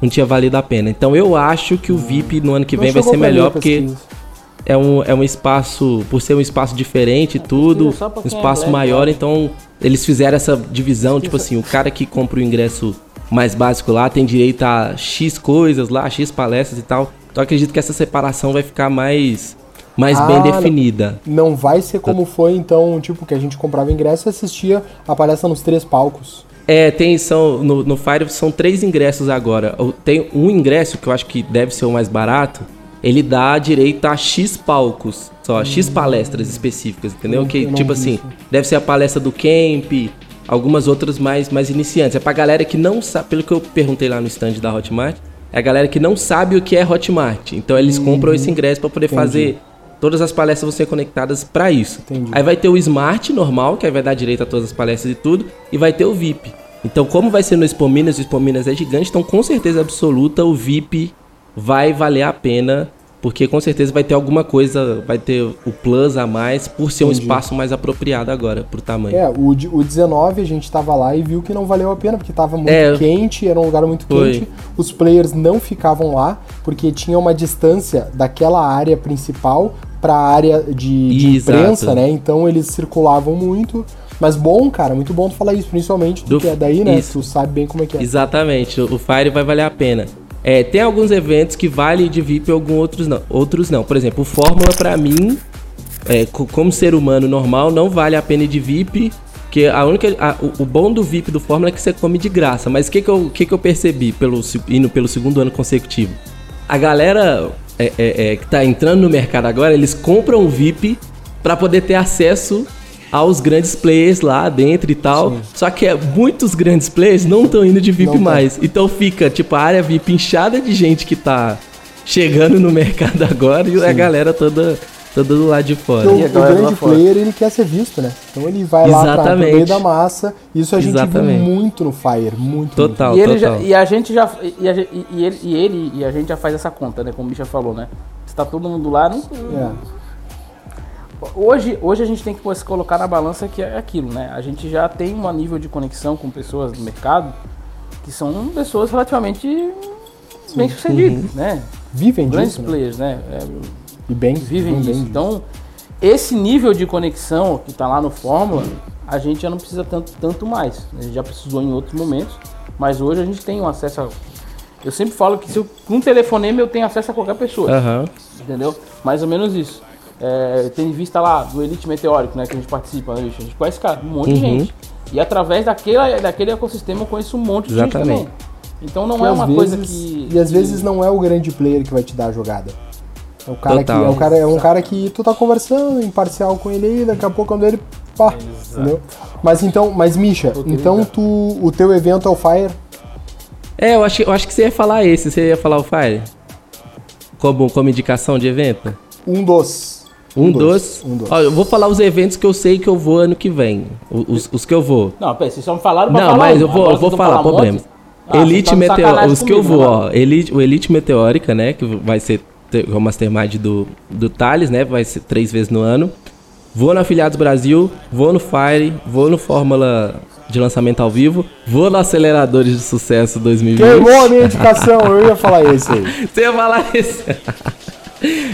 não tinha valido a pena. Então eu acho que o VIP no ano que vem vai ser melhor porque pesquisa. É um, é um espaço, por ser um espaço diferente e tudo, um é espaço black, maior, então eles fizeram essa divisão, tipo assim, o cara que compra o ingresso mais básico lá tem direito a X coisas lá, X palestras e tal. Então eu acredito que essa separação vai ficar mais, mais Ah, bem definida. Não vai ser como foi, então, tipo, que a gente comprava ingresso e assistia a palestra nos três palcos. É, tem, são, no, no Fire são três ingressos agora. Tem um ingresso que eu acho que deve ser o mais barato, ele dá direito a X palcos, só, X palestras específicas, entendeu? Eu- Que, tipo assim, isso. deve ser a palestra do Camp, algumas outras mais, mais iniciantes. É pra galera que não sabe, pelo que eu perguntei lá no stand da Hotmart, é a galera que não sabe o que é Hotmart. Então eles compram esse ingresso pra poder fazer todas as palestras vão ser conectadas pra isso. Entendi. Aí vai ter o Smart normal, que aí vai dar direito a todas as palestras e tudo, e vai ter o VIP. Então, como vai ser no Expo Minas, o Expo Minas é gigante, então com certeza absoluta o VIP vai valer a pena, porque com certeza vai ter alguma coisa, vai ter o plus a mais, por ser um Entendi. espaço mais apropriado agora, pro tamanho. É, o, o 19 a gente tava lá e viu que não valeu a pena, porque tava muito É. quente, era um lugar muito Foi. quente. Os players não ficavam lá, porque tinha uma distância daquela área principal pra área de, de imprensa, né? Então eles circulavam muito. Mas bom, cara, muito bom tu falar isso, principalmente tu Do- que é daí, né? isso. Tu sabe bem como é que é. Exatamente, o Fire vai valer a pena. É, tem alguns eventos que valem de VIP alguns outros não. Outros não. Por exemplo, Fórmula pra mim, é, co- como ser humano normal, não vale a pena de VIP. Porque a única, a- o, bom do VIP do Fórmula é que você come de graça. Mas o que, que, eu, que, que eu percebi pelo, indo pelo segundo ano consecutivo? A galera é, é, é, que tá entrando no mercado agora, eles compram o VIP pra poder ter acesso aos grandes players lá dentro e tal. Só que é, muitos grandes players não estão indo de VIP Não tão. mais. Então fica, tipo, a área VIP inchada de gente que tá chegando no mercado agora e a galera toda, toda do lado de fora. Porque o, E grande fora. player, ele quer ser visto, né? Então ele vai lá pra, pro Exatamente. meio da massa. Isso a gente Exatamente. viu muito no Fire, muito. Total, E, ele total. já, e a gente já. E, a, e- ele, e ele e a gente já faz essa conta, né? Como o Bicha falou, né? Se tá todo mundo lá, não. muito. É. Hoje, hoje a gente tem que se colocar na balança que é aquilo, né? A gente já tem um nível de conexão com pessoas do mercado que são pessoas relativamente bem sucedidas, né? Vivem Grandes disso, né? players, né? É, E bem, vivem bem disso. disso. Então, esse nível de conexão que tá lá no Fórmula, a gente já não precisa tanto, tanto mais. A gente já precisou em outros momentos, mas hoje a gente tem um acesso a. Eu sempre falo que se eu, com um telefonema eu tenho acesso a qualquer pessoa. Aham. Entendeu? Mais ou menos isso. É, tem vista lá do Elite Meteórico, né? Que a gente participa, né, bicho? A gente conhece, cara, um monte de Uhum. gente. E através daquele, daquele ecossistema eu conheço um monte de gente Exatamente. também. Então não é uma vezes- coisa que. E às que- vezes não é o grande player que vai te dar a jogada. É o cara Total. que é, o cara, é um cara que tu tá conversando, imparcial com ele aí, daqui a pouco quando ele. Pá, entendeu? Mas então, mas Misha, então tu. O teu evento é o Fire? É, eu acho, eu acho que você ia falar esse, você ia falar o Fire? Como, como indicação de evento? Um dos. Um, dos. Um dos. Ó, eu vou falar os eventos que eu sei que eu vou ano que vem. Os, os que eu vou. Não, pera, vocês só me falaram pra Não, falar mas um. eu vou, eu vou falar, um monte? problemas. Ah, Elite sacanagem os que eu comigo, vou, né? ó. Elite, o Elite Meteórica, né? Que vai ser o Mastermind do, do Thales, né? Vai ser três vezes no ano. Vou no Afiliados Brasil, vou no Fire, vou no Fórmula de lançamento ao vivo, vou no Aceleradores de Sucesso 2020. Queimou a minha indicação, eu ia falar esse aí. Você ia falar isso.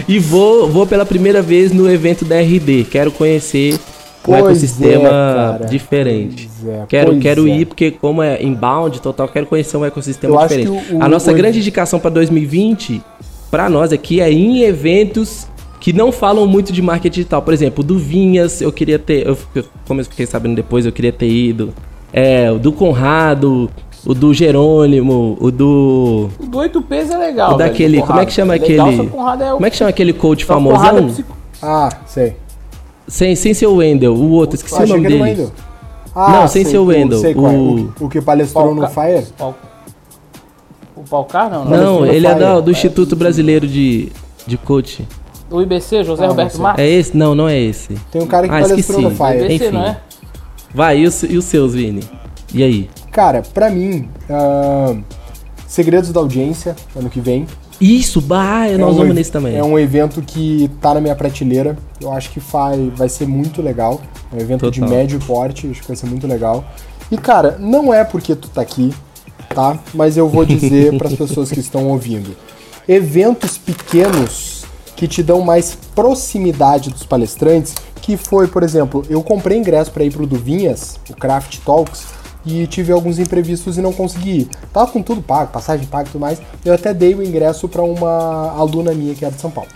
e vou, vou pela primeira vez no evento da RD. Quero conhecer um Pois ecossistema é, diferente. É, quero quero é. ir, porque como é inbound total, quero conhecer um ecossistema Eu diferente. o- a nossa o- grande indicação para 2020, para nós aqui, é em eventos que não falam muito de marketing digital. Por exemplo, do Vinhas, eu queria ter. Eu, como eu fiquei sabendo depois, eu queria ter ido. É, o do Conrado, o do Jerônimo, o do. O do 8Ps é legal. O velho, daquele, do como é que chama Conrado. Legal, aquele- o é o- Como é que chama aquele coach só o é famosão? psico- Ah, sei. Sem, sem ser o Wendel, o outro, esqueci Eu o nome o dele. Ah, Não, sem sei, ser o o- Wendel, sei qual é, o- o, que- o que palestrou no Pauca- Fire? O Paucar, não, não. Não, Fire. ele é da- do Instituto Brasileiro de, de Coach. O IBC, José Ah, não Roberto. Marques. É esse? Não, não é esse. Tem um cara que Ah, palestrou esqueci. no Fire. IBC, enfim. não é? Vai, e os, e os seus, Vini? E aí? Cara, pra mim, ah, Segredos da Audiência, ano que vem. Isso, bah, nós um vamos nesse também. É um evento que tá na minha prateleira. Eu acho que vai, vai ser muito legal. É um evento de Total. médio porte, acho que vai ser muito legal. E cara, não é porque tu tá aqui, tá? Mas eu vou dizer para as pessoas que estão ouvindo. Eventos pequenos que te dão mais proximidade dos palestrantes, que foi, por exemplo, eu comprei ingresso para ir pro do Vinhas, o Craft Talks, e tive alguns imprevistos e não consegui ir. Tava com tudo pago, passagem paga e tudo mais. Eu até dei o ingresso para uma aluna minha que era de São Paulo.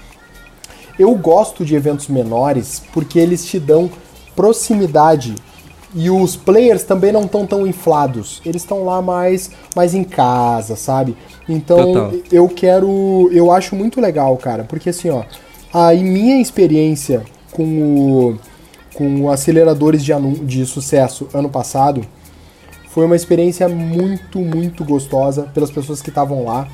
Eu gosto de eventos menores porque eles te dão proximidade e os players também não estão tão inflados. Eles estão lá mais, mais em casa, sabe? Então Total. eu quero. Eu acho muito legal, cara, porque assim, ó, a minha experiência com o com aceleradores de, de sucesso ano passado foi uma experiência muito, muito gostosa pelas pessoas que estavam lá.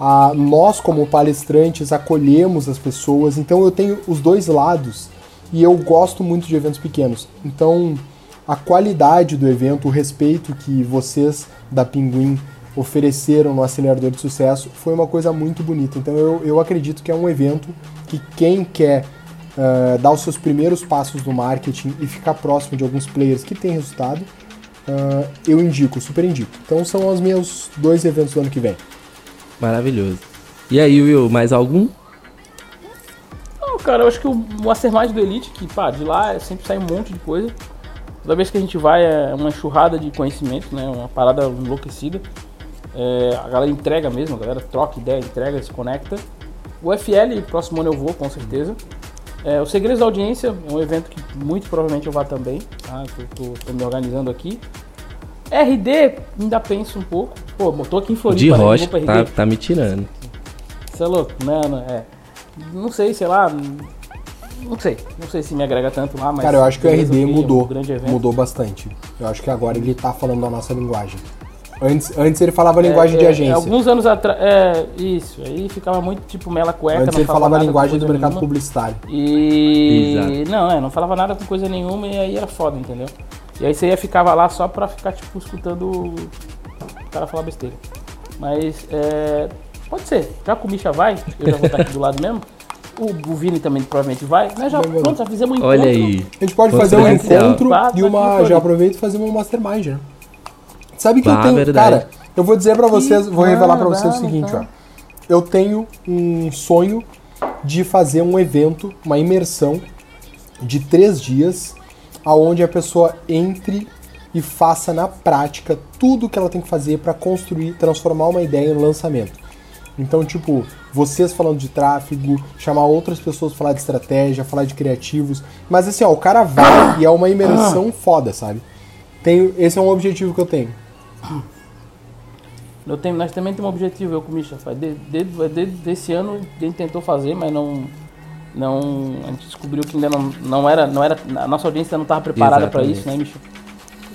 Ah, nós, como palestrantes, acolhemos as pessoas, então eu tenho os dois lados e eu gosto muito de eventos pequenos. Então, a qualidade do evento, o respeito que vocês da Pinguim ofereceram no acelerador de sucesso foi uma coisa muito bonita. Então eu, eu acredito que é um evento que quem quer uh, dar os seus primeiros passos no marketing e ficar próximo de alguns players que têm resultado, uh, eu indico, super indico. Então são os meus dois eventos do ano que vem. Maravilhoso. E aí, Will, mais algum? Não, cara, eu acho que o Mastermind do Elite, que pá, de lá sempre sai um monte de coisa. Toda vez que a gente vai é uma enxurrada de conhecimento, né? Uma parada enlouquecida. É, a galera entrega mesmo, a galera troca ideia, entrega, se conecta. O FL, próximo ano eu vou, com certeza. É, o Segredos da Audiência é um evento que muito provavelmente eu vá também. Tá? Tô me organizando aqui. RD, ainda penso um pouco. Pô, tô aqui em Floripa. De né? rocha, Vou pra tá, tá me tirando. Você é louco? Não, não, é. Não sei, sei lá. Não sei. Não sei se me agrega tanto lá, mas. Cara, eu acho que o RD ok, é um mudou, mudou bastante. Eu acho que agora ele tá falando a nossa linguagem. Antes, antes ele falava a linguagem É, de é, agência. Alguns anos atrás. É, isso. Aí ficava muito tipo mela cueca. Antes não ele falava a linguagem do mercado nenhuma. publicitário. E. Exato. Não, é, não falava nada com coisa nenhuma e aí era foda, entendeu? E aí você ia ficava lá só pra ficar, tipo, escutando o cara falar besteira. Mas, é. Pode ser. Já que o Misha vai, eu já vou estar aqui do lado mesmo. O, o Vini também provavelmente vai. Nós já, pronto, já fizemos um Olha encontro. aí. A gente pode fazer um encontro Bah, e tá uma. Já aproveito e fazer uma mastermind, né? Sabe que Bah, eu tenho. verdade. Cara, eu vou dizer pra vocês, vou revelar pra vocês o seguinte, ó. Eu tenho um sonho de fazer um evento, uma imersão de três dias, aonde a pessoa entre e faça na prática tudo que ela tem que fazer pra construir, transformar uma ideia em lançamento. Então, tipo, vocês falando de tráfego, chamar outras pessoas pra falar de estratégia, falar de criativos. Mas assim, ó, o cara vai e é uma imersão foda, sabe? Tenho, esse é um objetivo que eu tenho. Nós também temos um objetivo, eu com o Misha. Faz Desde, desse ano a gente tentou fazer, mas não. não a gente descobriu que ainda não, não era. Não era a nossa audiência não estava preparada para isso, né, Misha?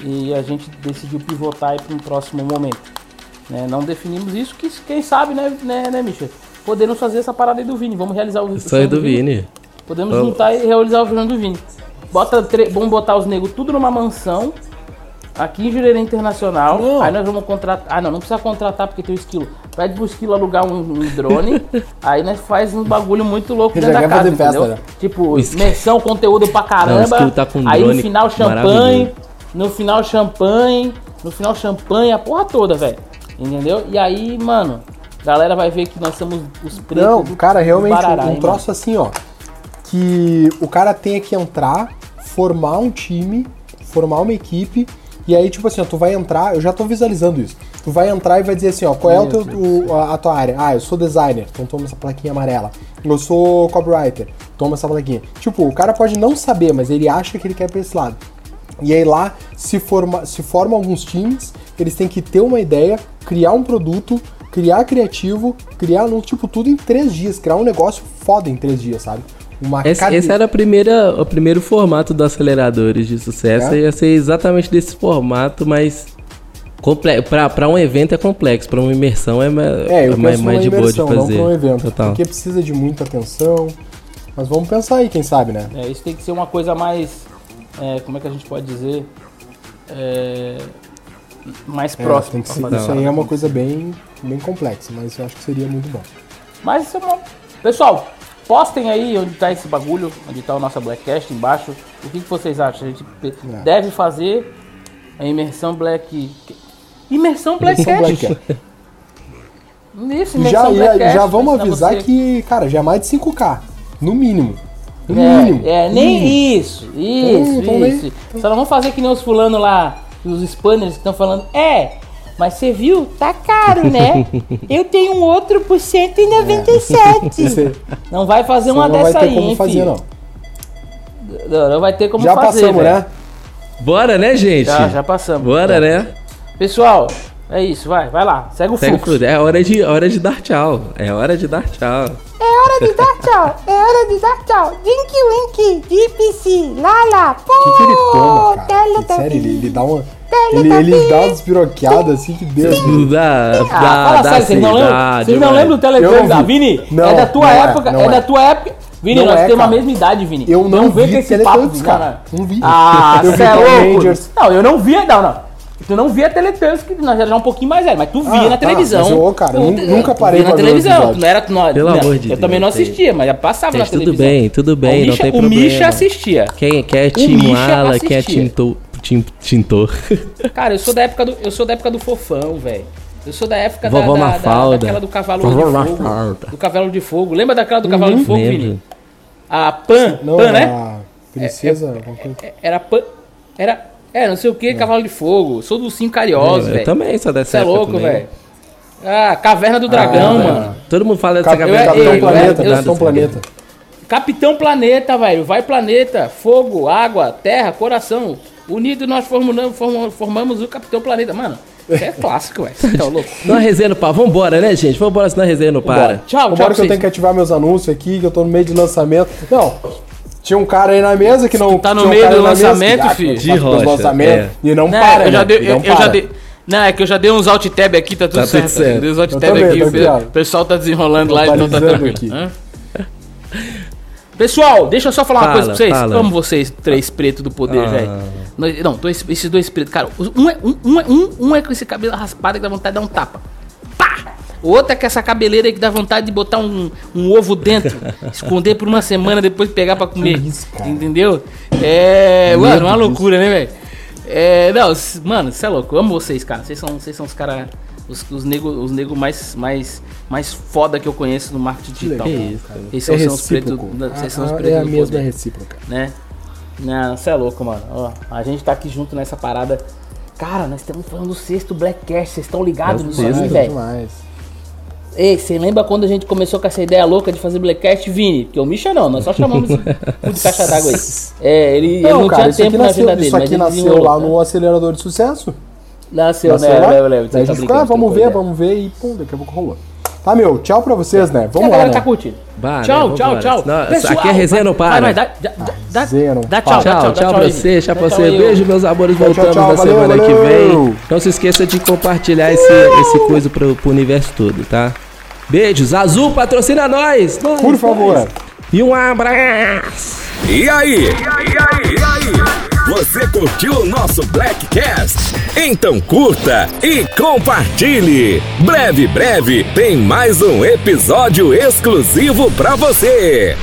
E a gente decidiu pivotar para um próximo momento. Né? Não definimos isso, que quem sabe, né, né, né Misha? Podemos fazer essa parada aí do Vini. Vamos realizar o, Sonho do Vini. Podemos Vamos. juntar e realizar o sonho do Vini. Bota tre- vamos botar os negros tudo numa mansão. Aqui em Jurerê Internacional. Não. Aí nós vamos contratar. Ah, não, não precisa contratar porque tem o esquilo. Pede pro esquilo alugar um, um drone. aí nós faz um bagulho muito louco dentro já da casa, festa, entendeu? né? Tipo, imersão, conteúdo pra Não, o caramba. tá com um aí no final champanhe. No final champanhe. No final champanhe, a porra toda, velho. Entendeu? E aí, mano, galera vai ver que nós somos os pretos. Não, do- cara, realmente Barará, um troço assim, ó. Que o cara tenha que entrar, formar um time, formar uma equipe, e aí, tipo assim, ó, tu vai entrar, eu já tô visualizando isso. Tu vai entrar e vai dizer assim, ó, qual é o teu, o- a, a tua área? Ah, eu sou designer, então toma essa plaquinha amarela. Eu sou copywriter, toma essa plaquinha. Tipo, o cara pode não saber, mas ele acha que ele quer pra esse lado. E aí lá se, forma, se formam alguns times, eles têm que ter uma ideia, criar um produto, criar criativo, criar um, tipo tudo em três dias, criar um negócio foda em três dias, sabe? Uma Esse, esse era a primeira, o primeiro formato do Aceleradores de Sucesso. É? Ia ser exatamente desse formato, mas. Pra um evento é complexo, pra uma imersão é, É, é mais, penso mais de boa de imersão, não fazer. pra um evento, Total. porque precisa de muita atenção. Mas vamos pensar aí, quem sabe, né? É, isso tem que ser uma coisa mais. é, como é que a gente pode dizer? É, mais É, próxima. tem que ser- isso aí é uma coisa bem, bem complexa, mas eu acho que seria muito bom. Mas isso é uma... Pessoal, postem aí onde tá esse bagulho, onde tá o nosso Blackcast embaixo. O que, que vocês acham? A gente É. deve fazer a imersão Black. Imersão São Blackcast. Black Isso, E já, imersão e- Blackcast. já vamos avisar você. que, cara, já é mais de 5K, no mínimo. No mínimo. É, é, no nem mínimo. isso, isso, Então, então isso. Só não vamos fazer que nem os fulano lá, os spanners que estão falando, é, mas você viu? Tá caro, né? Eu tenho um outro por 197. Você- Não vai fazer você uma não vai dessa ter aí, como hein, fazer, filho? não. Não, não vai ter como Já fazer, passamos, velho. né? Bora, né, gente? Já, já passamos. Bora, né? Pessoal, é isso, vai, vai lá, segue o Segue o fluxo. fluxo. É hora de, hora de dar tchau. É hora de dar tchau. É hora de dar tchau, é hora de dar tchau. Dinky Winky, DPC, Lala, pô, que, que ele toma, cara? Sério, ele, ele dá uma. Ele, ele dá uma despiroqueada assim que Deus. Dá, Ah, dá, fala dá sério, vocês não lembram? Vocês não lembram do Eu Telegram não da vi. Vini? Não, é da tua não é, época, não é, é. da tua época. Vini, Não nós é, temos a cara. mesma idade, Vini. Eu não vem vi com esse Teletubbies, Vini. cara. Não vi. Ah, Eu você é louco. Rangers. Não, eu não via, não, não. Tu não via Teletubbies, que nós já já um pouquinho mais velho, mas tu via Ah, na tá, televisão. mas eu, cara, Tu- tu- nunca tu parei via na o televisão. Tu não era, tu não, Pelo não, amor de Eu também não Deus, tem- assistia, mas já passava na Gente, tudo televisão. bem, tudo bem, o não Misha, tem O problema. Misha assistia. Quem quer O Tim Misha Wala, quem é assistia. Tim, tintor. Cara, eu sou da época do, eu sou da época do fofão, velho. Eu sou da época da, Vovó da, da, Mafalda. daquela do cavalo Vovó de fogo. Mafalda. Do cavalo de fogo. Lembra daquela do cavalo de fogo. Vini? A Pan, Não, Pan, né? a princesa... alguma coisa. Era Pan. Era. É, não sei o que, cavalo de fogo. Sou do Sim Carioso, eu velho. também sou dessa Você é época louco, também. velho. Ah, Caverna do Dragão, Ah, mano. Todo mundo fala dessa Cap-. Capitão eu- Planeta, eu- Capitão Planeta. Capitão Planeta, velho. Vai Planeta. Fogo, água, terra, coração. Unido nós formamos, formamos, o Capitão Planeta. Mano, é clássico, velho. Você tá louco? Não resenha no para. Vambora, né, gente? Vambora, senão a resenha não para. Bora. Tchau, tchau. Vambora que eu vocês. tenho que ativar meus anúncios aqui, que eu tô no meio de lançamento. Não, tinha um cara aí na mesa que não... Tá no um meio cara do mesa lançamento, que, ah, filho? De rocha, lançamentos é. E não Não, para, eu já né? dei, eu, não eu já dei. Não, é que eu já dei uns alt tab aqui, tá tudo Tá tudo certo. certo. Dei uns alt Eu tab aqui, tá o pessoal tá desenrolando lá, então tá tranquilo. aqui. Hã? Pessoal, deixa eu só falar uma Fala, coisa pra vocês. fala. Amo vocês, três pretos do poder, Ah. velho. Não, dois- esses dois pretos, cara. Um é, um, um, é, um, um é com esse cabelo raspado que dá vontade de dar um tapa. Pá! O outro é com essa cabeleira aí que dá vontade de botar um, um ovo dentro, esconder por uma semana, depois pegar pra comer. isso? Entendeu? É. Mano, Medo uma loucura, né, velho? É. Não, mano, você é louco. Eu amo vocês, cara. Vocês são, vocês são os caras. Os, os negros os nego mais, mais, mais foda que eu conheço no marketing digital. Que isso, cara. Esses É são os pretos. recíproco. Vocês são os Ah, pretos é a mesma poder, recíproca. né? Não, você é louco, mano. Ó, a gente tá aqui junto nessa parada. Cara, nós estamos falando do sexto Blackcast. Vocês estão ligados É nisso aí, sexto. velho? Ei, você lembra quando a gente começou com essa ideia louca de fazer Blackcast, Vini? Porque o Misha não, nós só chamamos de caixa d'água aí. É, ele ele Não, não, cara, tinha aqui tempo na nasceu, agenda dele, isso aqui nasceu lá né? no acelerador de sucesso. Nasceu, Nasceu né? lá. Leva, leva. Daí a gente ficou, ah, vamos ver, vamos ver e pum, daqui a pouco rolou. Tá, meu, tchau pra vocês, né? Vamos lá, galera né? tá curtindo. Bah, né, tchau, vambora. tchau, tchau. Não, aqui é resenha não para. Vai, vai, dá, dá, tchau, Tchau, tchau, pra aí, você, tchau pra você. aí. Beijo, meus amores. Voltamos tchau, na valeu, semana que vem. Não se esqueça de compartilhar esse, esse coisa pro, pro universo todo, tá? Beijos. Azul, patrocina nós. nós, Por nós. favor. E um abraço. E aí? E aí? E aí? Você curtiu o nosso Blackcast? Então curta e compartilhe. Breve, breve tem mais um episódio exclusivo pra você.